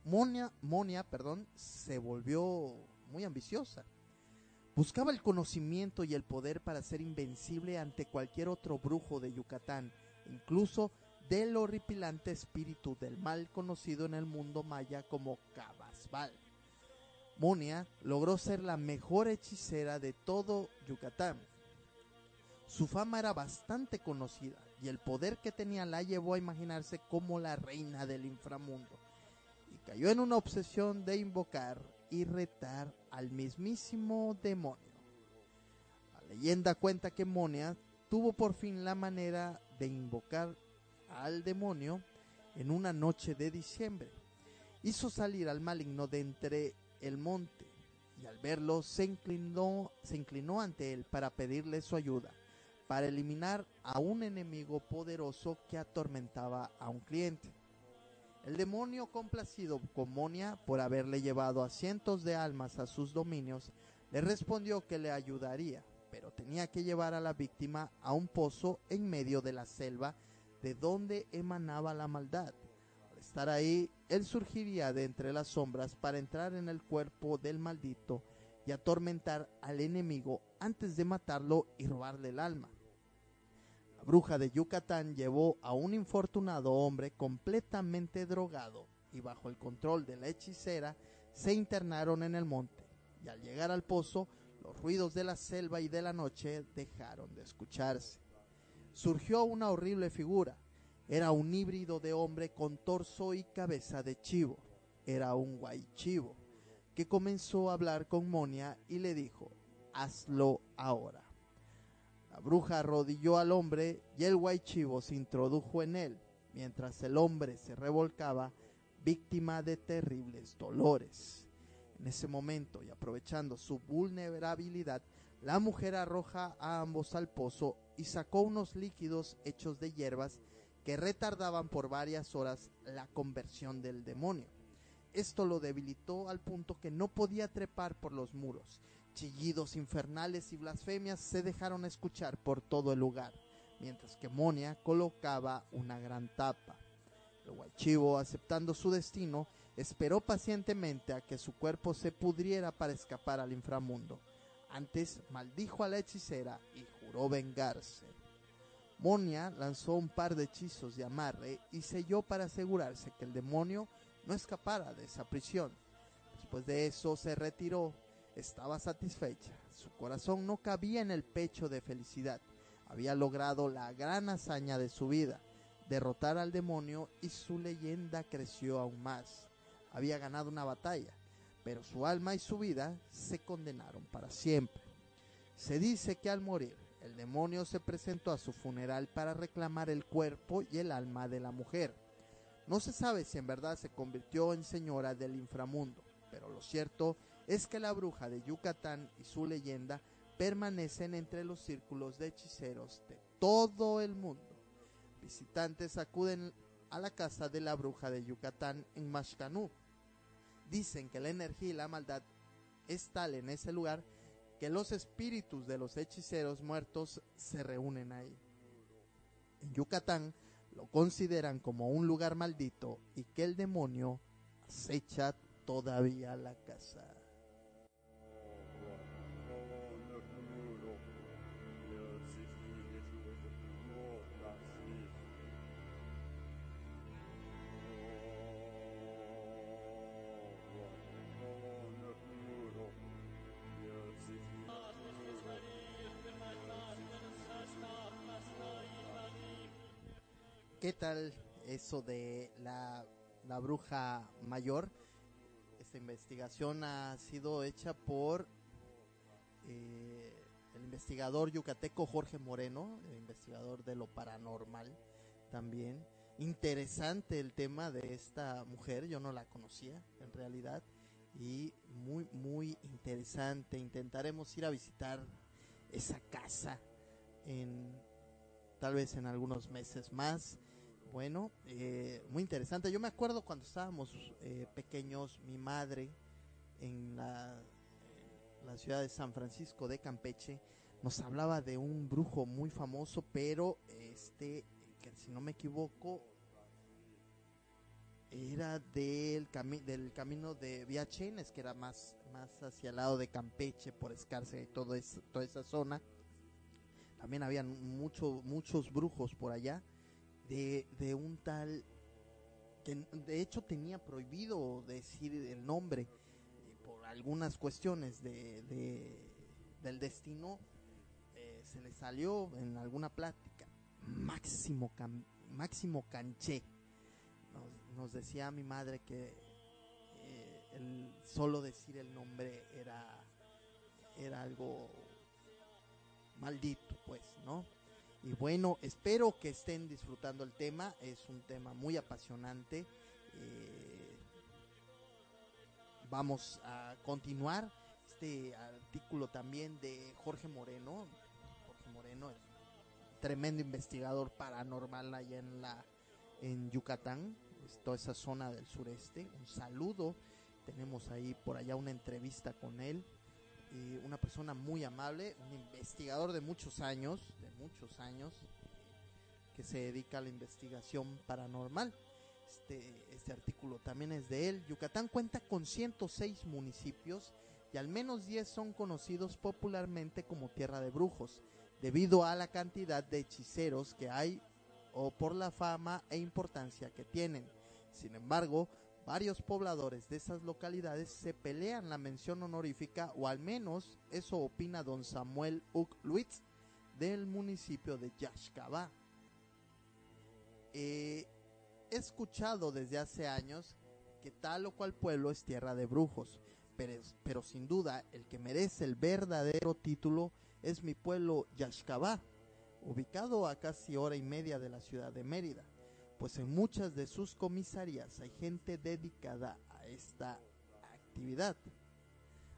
Monia, Monia perdón, se volvió muy ambiciosa. Buscaba el conocimiento y el poder para ser invencible ante cualquier otro brujo de Yucatán, incluso del horripilante espíritu del mal conocido en el mundo maya como Cabasbal. Monia logró ser la mejor hechicera de todo Yucatán su fama era bastante conocida y el poder que tenía la llevó a imaginarse como la reina del inframundo y cayó en una obsesión de invocar y retar al mismísimo demonio. La leyenda cuenta que Monia tuvo por fin la manera de invocar al demonio en una noche de diciembre. Hizo salir al maligno de entre el monte y al verlo se inclinó, se inclinó ante él para pedirle su ayuda para eliminar a un enemigo poderoso que atormentaba a un cliente. El demonio complacido con Monia por haberle llevado a cientos de almas a sus dominios, le respondió que le ayudaría, pero tenía que llevar a la víctima a un pozo en medio de la selva de donde emanaba la maldad. Al estar ahí, él surgiría de entre las sombras para entrar en el cuerpo del maldito y atormentar al enemigo antes de matarlo y robarle el alma. Bruja de Yucatán llevó a un infortunado hombre completamente drogado y bajo el control de la hechicera se internaron en el monte y al llegar al pozo los ruidos de la selva y de la noche dejaron de escucharse. Surgió una horrible figura. Era un híbrido de hombre con torso y cabeza de chivo. Era un guaychivo que comenzó a hablar con Monia y le dijo, hazlo ahora. La bruja arrodilló al hombre y el guaychivo se introdujo en él, mientras el hombre se revolcaba, víctima de terribles dolores. En ese momento, y aprovechando su vulnerabilidad, la mujer arroja a ambos al pozo y sacó unos líquidos hechos de hierbas que retardaban por varias horas la conversión del demonio. Esto lo debilitó al punto que no podía trepar por los muros. Chillidos infernales y blasfemias se dejaron escuchar por todo el lugar, mientras que Monia colocaba una gran tapa. El guachivo, aceptando su destino, esperó pacientemente a que su cuerpo se pudriera para escapar al inframundo. Antes maldijo a la hechicera y juró vengarse. Monia lanzó un par de hechizos de amarre y selló para asegurarse que el demonio no escapara de esa prisión. Después de eso se retiró. Estaba satisfecha. Su corazón no cabía en el pecho de felicidad. Había logrado la gran hazaña de su vida, derrotar al demonio y su leyenda creció aún más. Había ganado una batalla, pero su alma y su vida se condenaron para siempre. Se dice que al morir, el demonio se presentó a su funeral para reclamar el cuerpo y el alma de la mujer. No se sabe si en verdad se convirtió en señora del inframundo, pero lo cierto es que la bruja de Yucatán y su leyenda permanecen entre los círculos de hechiceros de todo el mundo. Visitantes acuden a la casa de la bruja de Yucatán en Mashcanú. Dicen que la energía y la maldad es tal en ese lugar que los espíritus de los hechiceros muertos se reúnen ahí. En Yucatán lo consideran como un lugar maldito y que el demonio acecha todavía la casa. ¿Qué tal eso de la, bruja mayor? Esta investigación ha sido hecha por eh, el investigador yucateco Jorge Moreno, el investigador de lo paranormal también. Interesante el tema de esta mujer, yo no la conocía en realidad y muy muy interesante. Intentaremos ir a visitar esa casa en tal vez en algunos meses más. Bueno, eh, muy interesante. Yo me acuerdo cuando estábamos eh, pequeños, mi madre en la, ciudad de San Francisco de Campeche nos hablaba de un brujo muy famoso, pero este, que si no me equivoco, era del, del camino de Viachenes, que era más, más hacia el lado de Campeche, por Escárcega y todo toda esa zona. También habían mucho, muchos brujos por allá de, un tal que de hecho tenía prohibido decir el nombre eh, por algunas cuestiones de, del destino eh, se le salió en alguna plática. Máximo máximo canché. Nos, decía mi madre que eh, el solo decir el nombre era era algo maldito pues no y bueno, espero que estén disfrutando el tema. Es un tema muy apasionante. Eh, vamos a continuar este artículo también de Jorge Moreno. Jorge Moreno es tremendo investigador paranormal allá en la en Yucatán, toda esa zona del sureste. Un saludo. Tenemos ahí por allá una entrevista con él una persona muy amable, un investigador de muchos años, de muchos años, que se dedica a la investigación paranormal. Este, este artículo también es de él. Yucatán cuenta con 106 municipios y al menos 10 son conocidos popularmente como tierra de brujos, debido a la cantidad de hechiceros que hay o por la fama e importancia que tienen. Sin embargo, Varios pobladores de esas localidades se pelean la mención honorífica, o al menos eso opina don Samuel Ucklwitz del municipio de Yaxcabá. he escuchado desde hace años que tal o cual pueblo es tierra de brujos, pero, pero sin duda el que merece el verdadero título es mi pueblo Yaxcabá, ubicado a casi hora y media de la ciudad de Mérida pues en muchas de sus comisarías hay gente dedicada a esta actividad.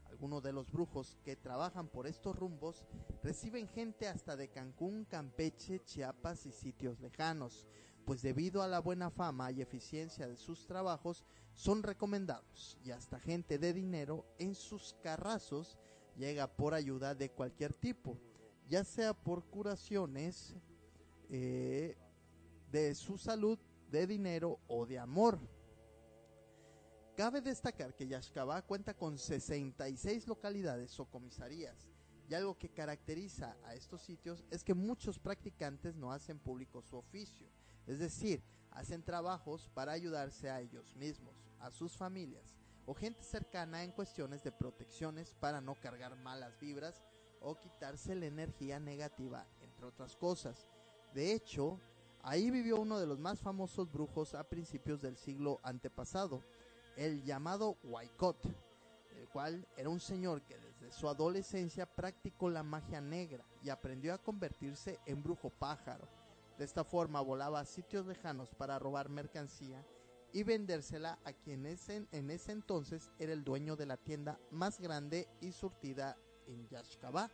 Algunos de los brujos que trabajan por estos rumbos reciben gente hasta de Cancún, Campeche, Chiapas y sitios lejanos, pues debido a la buena fama y eficiencia de sus trabajos son recomendados y hasta gente de dinero en sus carrazos llega por ayuda de cualquier tipo, ya sea por curaciones, eh, de su salud, de dinero o de amor. Cabe destacar que Yaxcabá cuenta con 66 localidades o comisarías, y algo que caracteriza a estos sitios es que muchos practicantes no hacen público su oficio, es decir, hacen trabajos para ayudarse a ellos mismos, a sus familias o gente cercana en cuestiones de protecciones para no cargar malas vibras o quitarse la energía negativa, entre otras cosas. De hecho, Ahí vivió uno de los más famosos brujos a principios del siglo antepasado, el llamado Waikot, el cual era un señor que desde su adolescencia practicó la magia negra y aprendió a convertirse en brujo pájaro. De esta forma volaba a sitios lejanos para robar mercancía y vendérsela a quien en ese entonces era el dueño de la tienda más grande y surtida en Yashkabá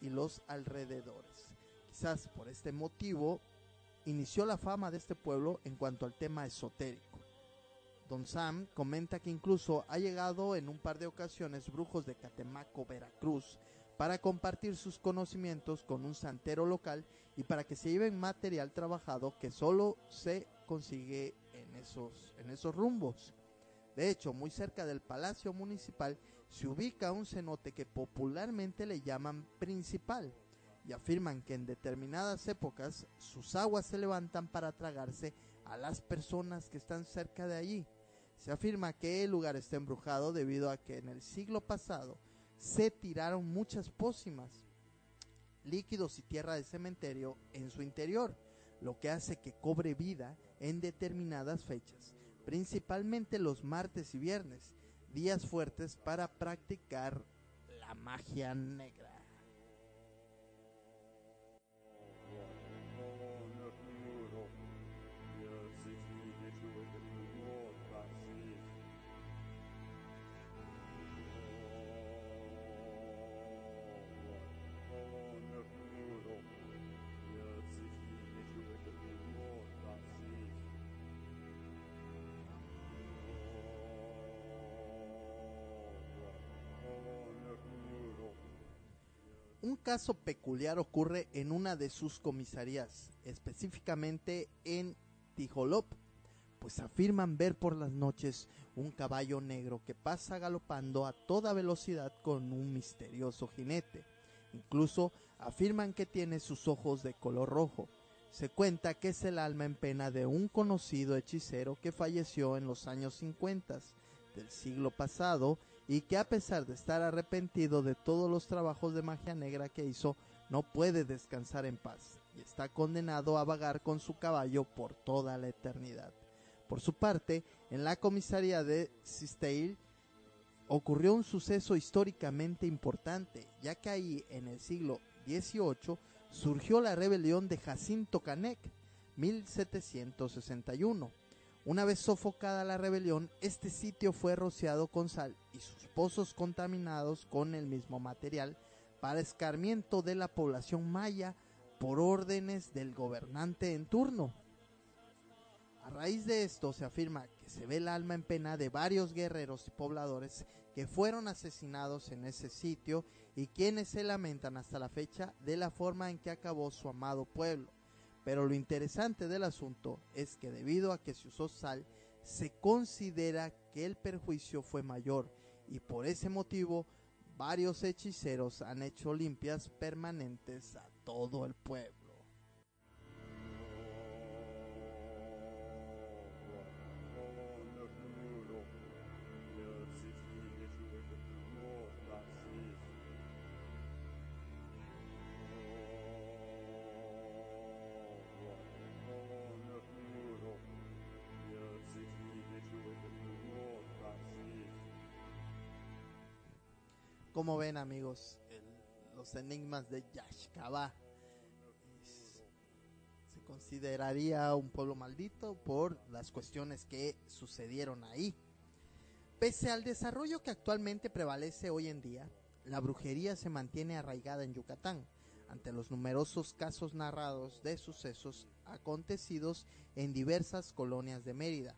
y los alrededores. Quizás por este motivo inició la fama de este pueblo en cuanto al tema esotérico. Don Sam comenta que incluso ha llegado en un par de ocasiones brujos de Catemaco, Veracruz, para compartir sus conocimientos con un santero local y para que se lleven material trabajado que solo se consigue en esos, en esos rumbos. De hecho, muy cerca del Palacio Municipal se ubica un cenote que popularmente le llaman principal y afirman que en determinadas épocas sus aguas se levantan para tragarse a las personas que están cerca de allí. Se afirma que el lugar está embrujado debido a que en el siglo pasado se tiraron muchas pócimas, líquidos y tierra de cementerio en su interior, lo que hace que cobre vida en determinadas fechas, principalmente los martes y viernes, días fuertes para practicar la magia negra. Un caso peculiar ocurre en una de sus comisarías, específicamente en Tijolop, pues afirman ver por las noches un caballo negro que pasa galopando a toda velocidad con un misterioso jinete. Incluso afirman que tiene sus ojos de color rojo. Se cuenta que es el alma en pena de un conocido hechicero que falleció en los años 50 del siglo pasado y que a pesar de estar arrepentido de todos los trabajos de magia negra que hizo, no puede descansar en paz y está condenado a vagar con su caballo por toda la eternidad. Por su parte, en la comisaría de Sisteil ocurrió un suceso históricamente importante, ya que ahí en el siglo XVIII surgió la rebelión de Jacinto Canek, 1761 una vez sofocada la rebelión, este sitio fue rociado con sal y sus pozos contaminados con el mismo material para escarmiento de la población maya por órdenes del gobernante en turno. A raíz de esto se afirma que se ve el alma en pena de varios guerreros y pobladores que fueron asesinados en ese sitio y quienes se lamentan hasta la fecha de la forma en que acabó su amado pueblo pero lo interesante del asunto es que debido a que se usó sal, se considera que el perjuicio fue mayor y por ese motivo varios hechiceros han hecho limpias permanentes a todo el pueblo. Como ven amigos, los enigmas de Yashkaba se consideraría un pueblo maldito por las cuestiones que sucedieron ahí. Pese al desarrollo que actualmente prevalece hoy en día, la brujería se mantiene arraigada en Yucatán ante los numerosos casos narrados de sucesos acontecidos en diversas colonias de Mérida,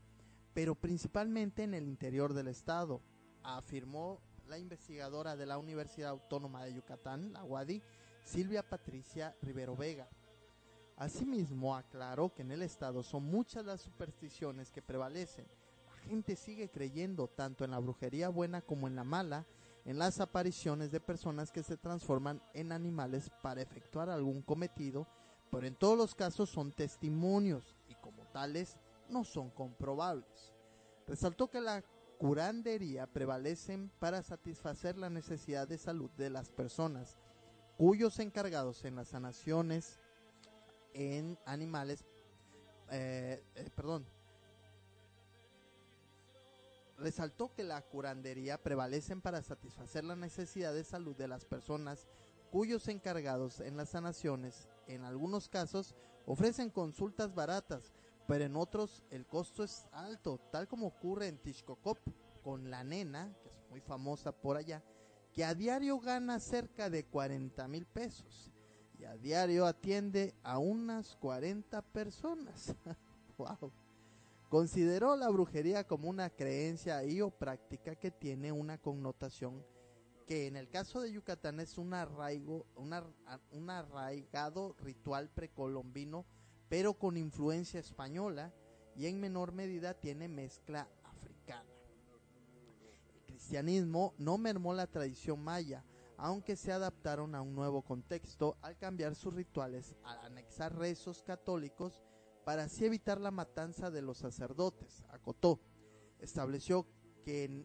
pero principalmente en el interior del estado, afirmó la investigadora de la Universidad Autónoma de Yucatán, la UADI, Silvia Patricia Rivero Vega. Asimismo, aclaró que en el estado son muchas las supersticiones que prevalecen. La gente sigue creyendo tanto en la brujería buena como en la mala, en las apariciones de personas que se transforman en animales para efectuar algún cometido, pero en todos los casos son testimonios y como tales no son comprobables. Resaltó que la curandería prevalecen para satisfacer la necesidad de salud de las personas, cuyos encargados en las sanaciones en animales, eh, eh, perdón, resaltó que la curandería prevalecen para satisfacer la necesidad de salud de las personas cuyos encargados en las sanaciones, en algunos casos, ofrecen consultas baratas, pero en otros el costo es alto, tal como ocurre en Tishkokop con la nena, que es muy famosa por allá, que a diario gana cerca de 40 mil pesos y a diario atiende a unas 40 personas. wow. Consideró la brujería como una creencia y o práctica que tiene una connotación que en el caso de Yucatán es un arraigo, un arraigado ritual precolombino, pero con influencia española y en menor medida tiene mezcla africana. El cristianismo no mermó la tradición maya, aunque se adaptaron a un nuevo contexto al cambiar sus rituales, al anexar rezos católicos para así evitar la matanza de los sacerdotes. Acotó, estableció que,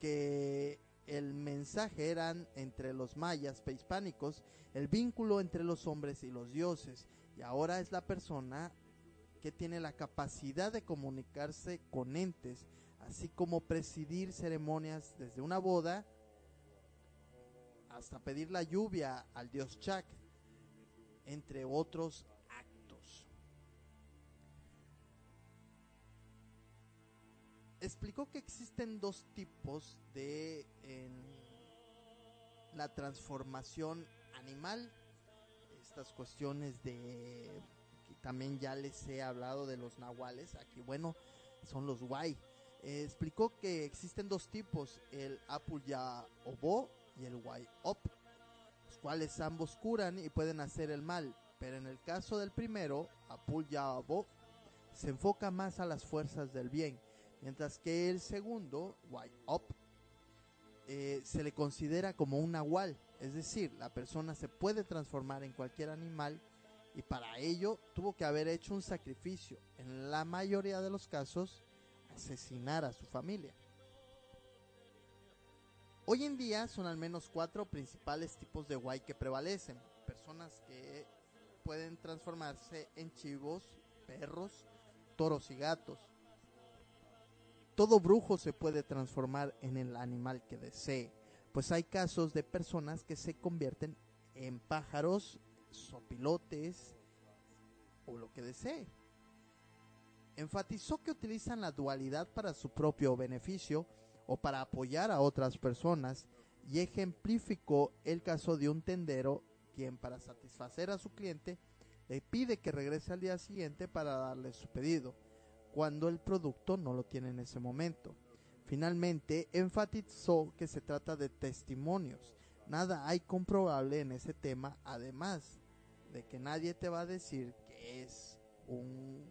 que el mensaje eran entre los mayas prehispánicos el vínculo entre los hombres y los dioses, y ahora es la persona que tiene la capacidad de comunicarse con entes así como presidir ceremonias desde una boda hasta pedir la lluvia al dios Chak, entre otros Explicó que existen dos tipos de la transformación animal, estas cuestiones de que también ya les he hablado de los nahuales, aquí bueno, son los guay. Eh, explicó que existen dos tipos, el Apuya Obo y el Wai Op, los cuales ambos curan y pueden hacer el mal, pero en el caso del primero, Apuya Obo, se enfoca más a las fuerzas del bien, mientras que el segundo, Wai Op, eh, se le considera como un nahual, es decir, la persona se puede transformar en cualquier animal y para ello tuvo que haber hecho un sacrificio. En la mayoría de los casos, asesinar a su familia. Hoy en día son al menos cuatro principales tipos de guay que prevalecen. Personas que pueden transformarse en chivos, perros, toros y gatos. Todo brujo se puede transformar en el animal que desee, pues hay casos de personas que se convierten en pájaros, sopilotes o lo que desee. Enfatizó que utilizan la dualidad para su propio beneficio o para apoyar a otras personas y ejemplificó el caso de un tendero quien para satisfacer a su cliente le pide que regrese al día siguiente para darle su pedido, cuando el producto no lo tiene en ese momento. Finalmente, enfatizó que se trata de testimonios. Nada hay comprobable en ese tema, además de que nadie te va a decir que es un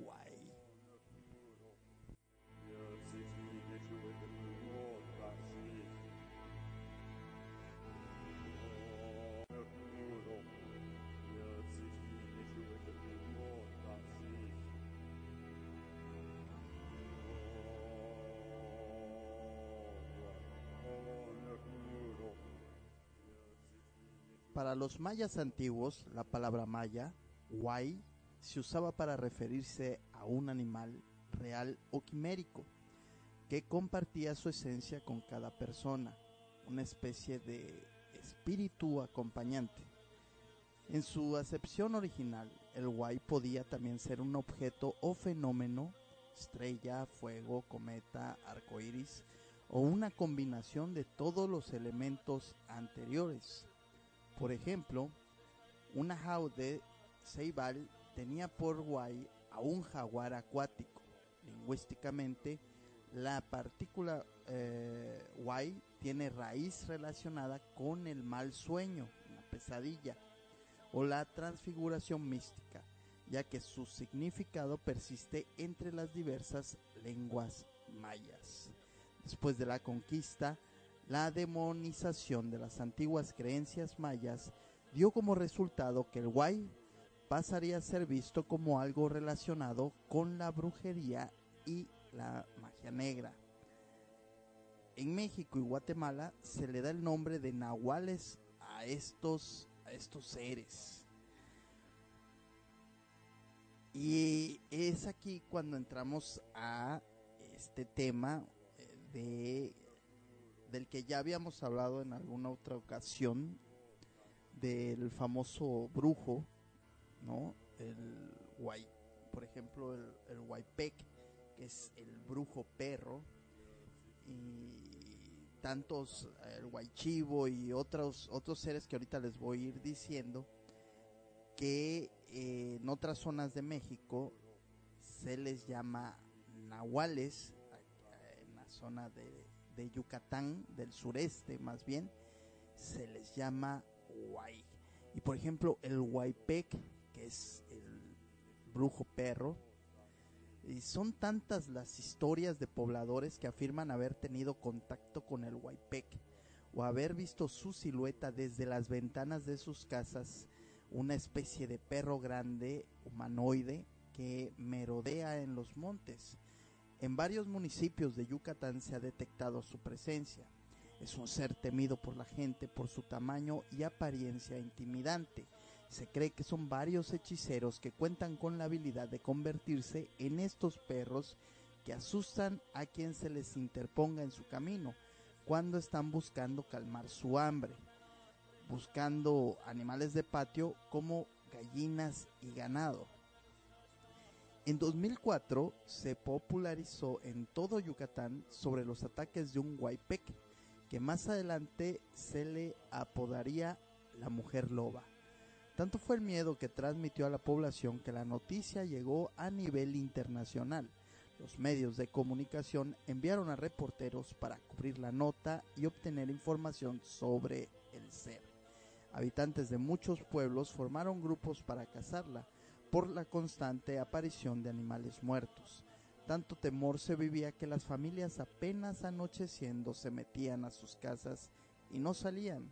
Para los mayas antiguos, la palabra maya, huay, se usaba para referirse a un animal real o quimérico que compartía su esencia con cada persona, una especie de espíritu acompañante. En su acepción original, el huay podía también ser un objeto o fenómeno, estrella, fuego, cometa, arco iris, o una combinación de todos los elementos anteriores, por ejemplo, una jaude ceibal tenía por guay a un jaguar acuático. Lingüísticamente, la partícula eh, guay tiene raíz relacionada con el mal sueño, una pesadilla, o la transfiguración mística, ya que su significado persiste entre las diversas lenguas mayas. Después de la conquista, la demonización de las antiguas creencias mayas dio como resultado que el guay pasaría a ser visto como algo relacionado con la brujería y la magia negra. En México y Guatemala se le da el nombre de nahuales a estos, a estos seres. Y es aquí cuando entramos a este tema eh, de del que ya habíamos hablado en alguna otra ocasión del famoso brujo, ¿no? El guay, por ejemplo, el, el Huaypec, que es el brujo perro, y tantos, el Guaychivo y otros, otros seres que ahorita les voy a ir diciendo, que eh, en otras zonas de México se les llama nahuales, en la zona de, de Yucatán, del sureste más bien, se les llama Huay. Y por ejemplo, el Huaypec, que es el brujo perro, y son tantas las historias de pobladores que afirman haber tenido contacto con el Huaypec o haber visto su silueta desde las ventanas de sus casas, una especie de perro grande humanoide que merodea en los montes. En varios municipios de Yucatán se ha detectado su presencia. Es un ser temido por la gente por su tamaño y apariencia intimidante. Se cree que son varios hechiceros que cuentan con la habilidad de convertirse en estos perros que asustan a quien se les interponga en su camino cuando están buscando calmar su hambre, buscando animales de patio como gallinas y ganado. En 2004 se popularizó en todo Yucatán sobre los ataques de un Huaypec, que más adelante se le apodaría la mujer loba. Tanto fue el miedo que transmitió a la población que la noticia llegó a nivel internacional. Los medios de comunicación enviaron a reporteros para cubrir la nota y obtener información sobre el ser. Habitantes de muchos pueblos formaron grupos para cazarla, por la constante aparición de animales muertos. Tanto temor se vivía que las familias apenas anocheciendo se metían a sus casas y no salían.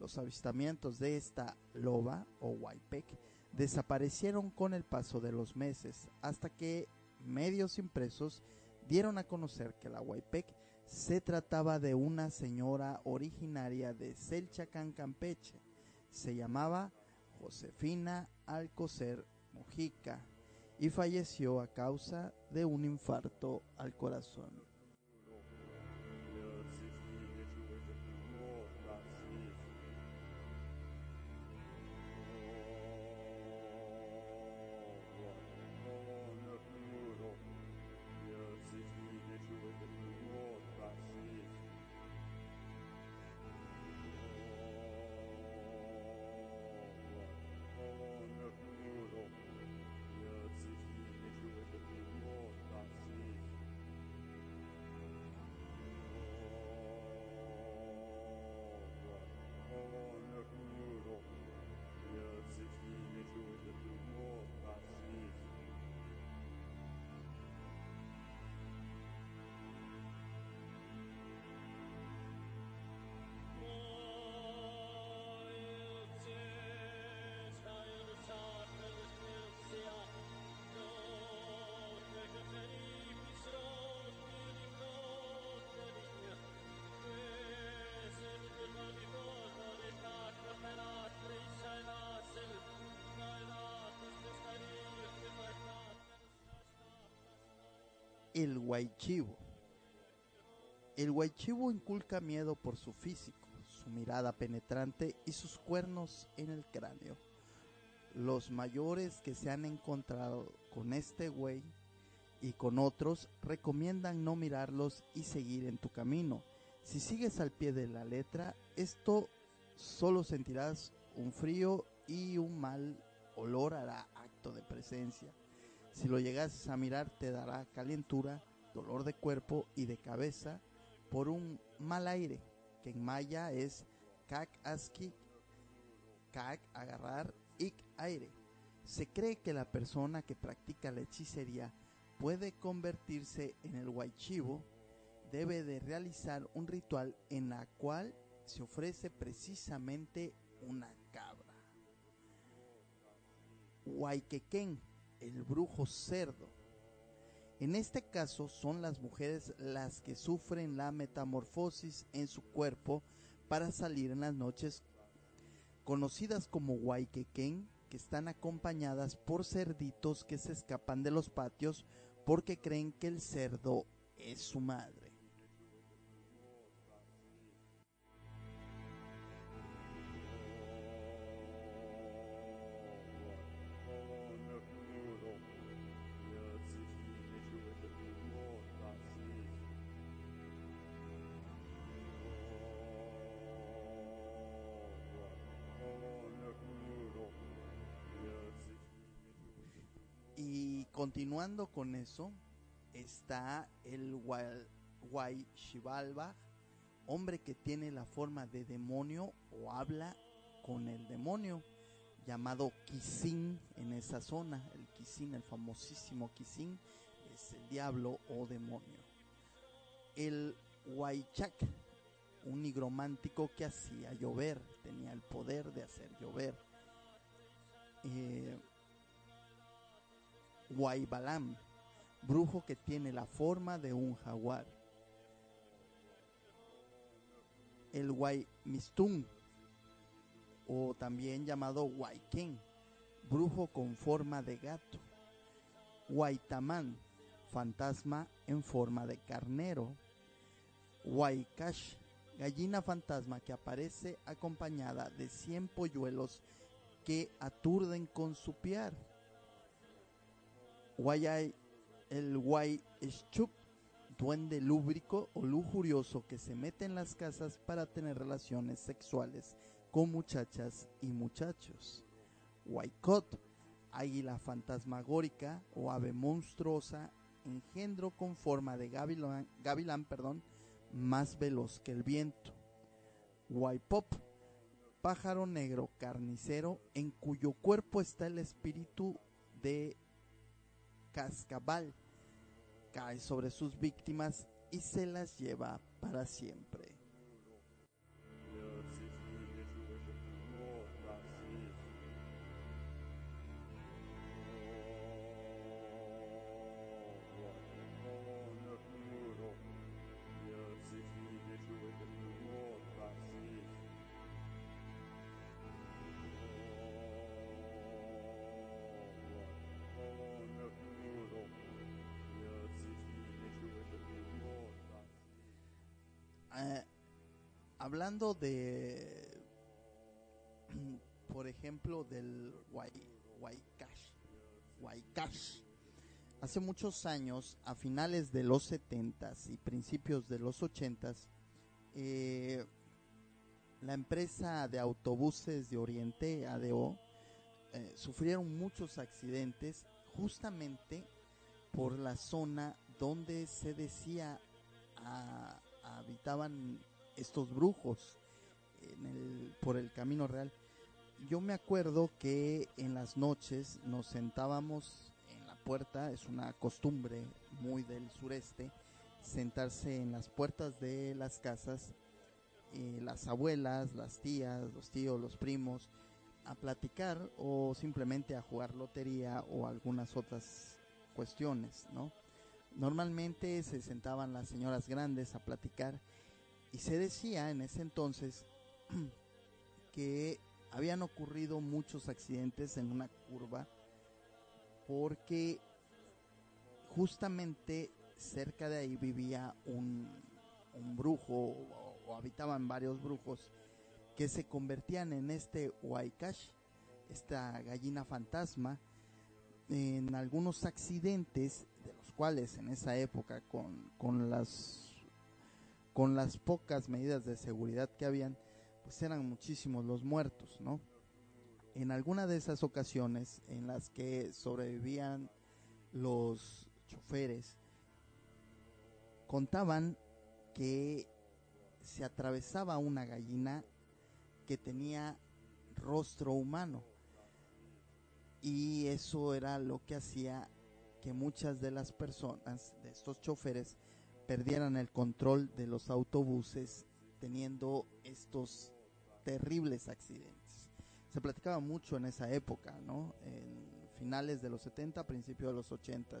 Los avistamientos de esta loba o huaypec desaparecieron con el paso de los meses hasta que medios impresos dieron a conocer que la huaypec se trataba de una señora originaria de Selchacán, Campeche. Se llamaba Josefina Alcocer Mojica y falleció a causa de un infarto al corazón. El guaychivo. El guaychivo inculca miedo por su físico, su mirada penetrante y sus cuernos en el cráneo. Los mayores que se han encontrado con este güey y con otros recomiendan no mirarlos y seguir en tu camino. Si sigues al pie de la letra, esto solo sentirás un frío y un mal olor hará acto de presencia. Si lo llegas a mirar te dará calentura, dolor de cuerpo y de cabeza por un mal aire, que en maya es kak aski, kak agarrar, ik aire. Se cree que la persona que practica la hechicería puede convertirse en el guaychivo, debe de realizar un ritual en la cual se ofrece precisamente una cabra. Huayquequén el brujo cerdo. En este caso son las mujeres las que sufren la metamorfosis en su cuerpo para salir en las noches conocidas como Huayquequén, que están acompañadas por cerditos que se escapan de los patios porque creen que el cerdo es su madre. Continuando con eso, está el Wai Shivalba, hombre que tiene la forma de demonio o habla con el demonio, llamado Kisin en esa zona. El Kisin, el famosísimo Kisin, es el diablo o demonio. El Waichak, un nigromántico que hacía llover, tenía el poder de hacer llover. Eh, Waibalam, brujo que tiene la forma de un jaguar. El Waimistun, o también llamado Waiken, brujo con forma de gato. Waitaman, fantasma en forma de carnero. Waikash, gallina fantasma que aparece acompañada de 100 polluelos que aturden con su piar. Wayay, el Wai Schup, duende lúbrico o lujurioso que se mete en las casas para tener relaciones sexuales con muchachas y muchachos. Waikot, águila fantasmagórica o ave monstruosa, engendro con forma de gavilán, gavilán perdón, más veloz que el viento. Waipop, pájaro negro carnicero en cuyo cuerpo está el espíritu de cascabal, cae sobre sus víctimas y se las lleva para siempre. Hablando de, por ejemplo, del Waikash. Hace muchos años, a finales de los 70s y principios de los 80s, eh, la empresa de autobuses de Oriente, ADO, eh, sufrieron muchos accidentes justamente por la zona donde se decía a, habitaban estos brujos por el camino real. Yo me acuerdo que en las noches nos sentábamos en la puerta, es una costumbre muy del sureste, sentarse en las puertas de las casas, eh, las abuelas, las tías, los tíos, los primos, a platicar o simplemente a jugar lotería o algunas otras cuestiones, ¿no? Normalmente se sentaban las señoras grandes a platicar y se decía en ese entonces que habían ocurrido muchos accidentes en una curva porque justamente cerca de ahí vivía un, un brujo o, habitaban varios brujos que se convertían en este Waikash, esta gallina fantasma, en algunos accidentes de los cuales en esa época con, con las con las pocas medidas de seguridad que habían pues eran muchísimos los muertos no en alguna de esas ocasiones en las que sobrevivían los choferes contaban que se atravesaba una gallina que tenía rostro humano. Y eso era lo que hacía que muchas de las personas, de estos choferes, perdieran el control de los autobuses teniendo estos terribles accidentes. Se platicaba mucho en esa época, ¿no? En finales de los 70, principios de los 80.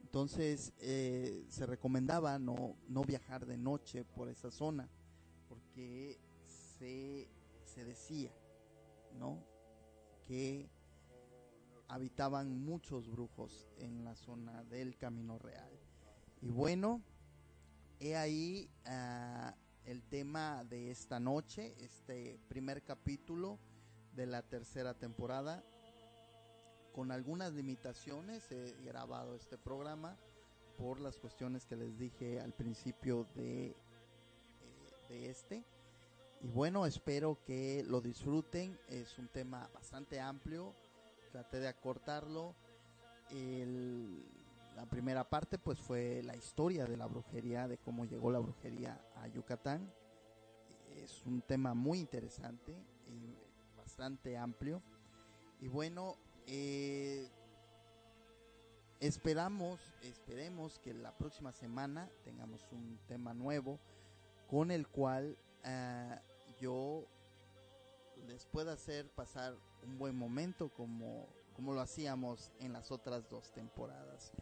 Entonces eh, se recomendaba no, no viajar de noche por esa zona porque se, se decía, ¿no? Que habitaban muchos brujos en la zona del Camino Real. Y bueno, he ahí ah, el tema de esta noche, este primer capítulo de la tercera temporada. Con algunas limitaciones he grabado este programa por las cuestiones que les dije al principio de, eh, de este. Y bueno, espero que lo disfruten. Es un tema bastante amplio. Traté de acortarlo. La primera parte pues fue la historia de la brujería, de cómo llegó la brujería a Yucatán. Es un tema muy interesante y bastante amplio. Y bueno, eh, esperamos, esperemos que la próxima semana tengamos un tema nuevo con el cual eh, yo les pueda hacer pasar un buen momento como, como lo hacíamos en las otras dos temporadas.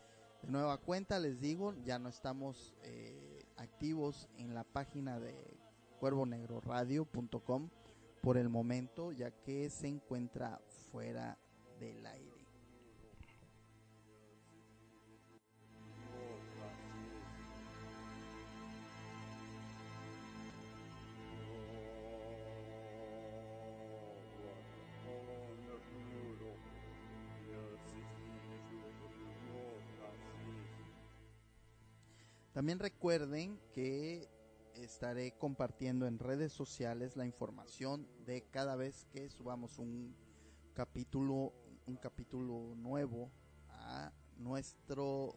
Nueva cuenta les digo, ya no estamos eh, activos en la página de cuervonegroradio.com por el momento, ya que se encuentra fuera del aire. También recuerden que estaré compartiendo en redes sociales la información de cada vez que subamos un capítulo un capítulo nuevo a nuestro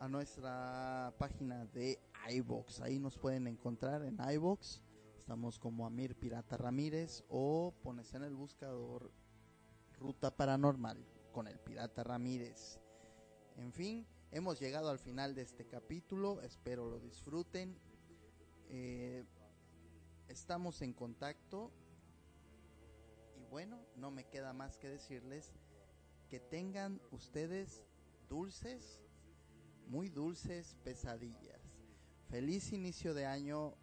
a nuestra página de iBox. Ahí nos pueden encontrar en iBox. Estamos como Amir Pirata Ramírez o pones en el buscador Ruta Paranormal con el Pirata Ramírez. En fin, hemos llegado al final de este capítulo. Espero lo disfruten eh, estamos en contacto y bueno, no me queda más que decirles que tengan ustedes dulces, muy dulces pesadillas. Feliz inicio de año,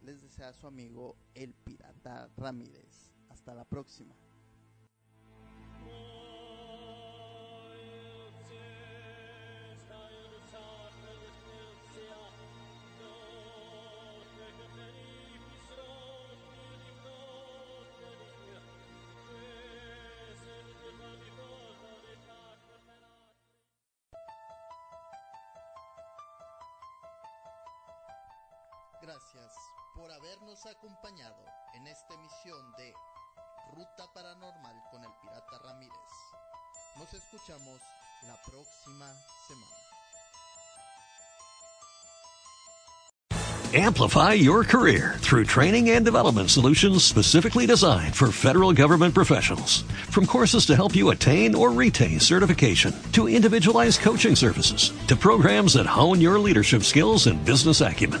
les desea su amigo el Pirata Ramírez. Hasta la próxima. Por habernos acompañado en esta emisión de Ruta Paranormal con el Pirata Ramírez. Nos escuchamos la próxima semana. Amplify your career through training and development solutions specifically designed for federal government professionals. From courses to help you attain or retain certification, to individualized coaching services, to programs that hone your leadership skills and business acumen,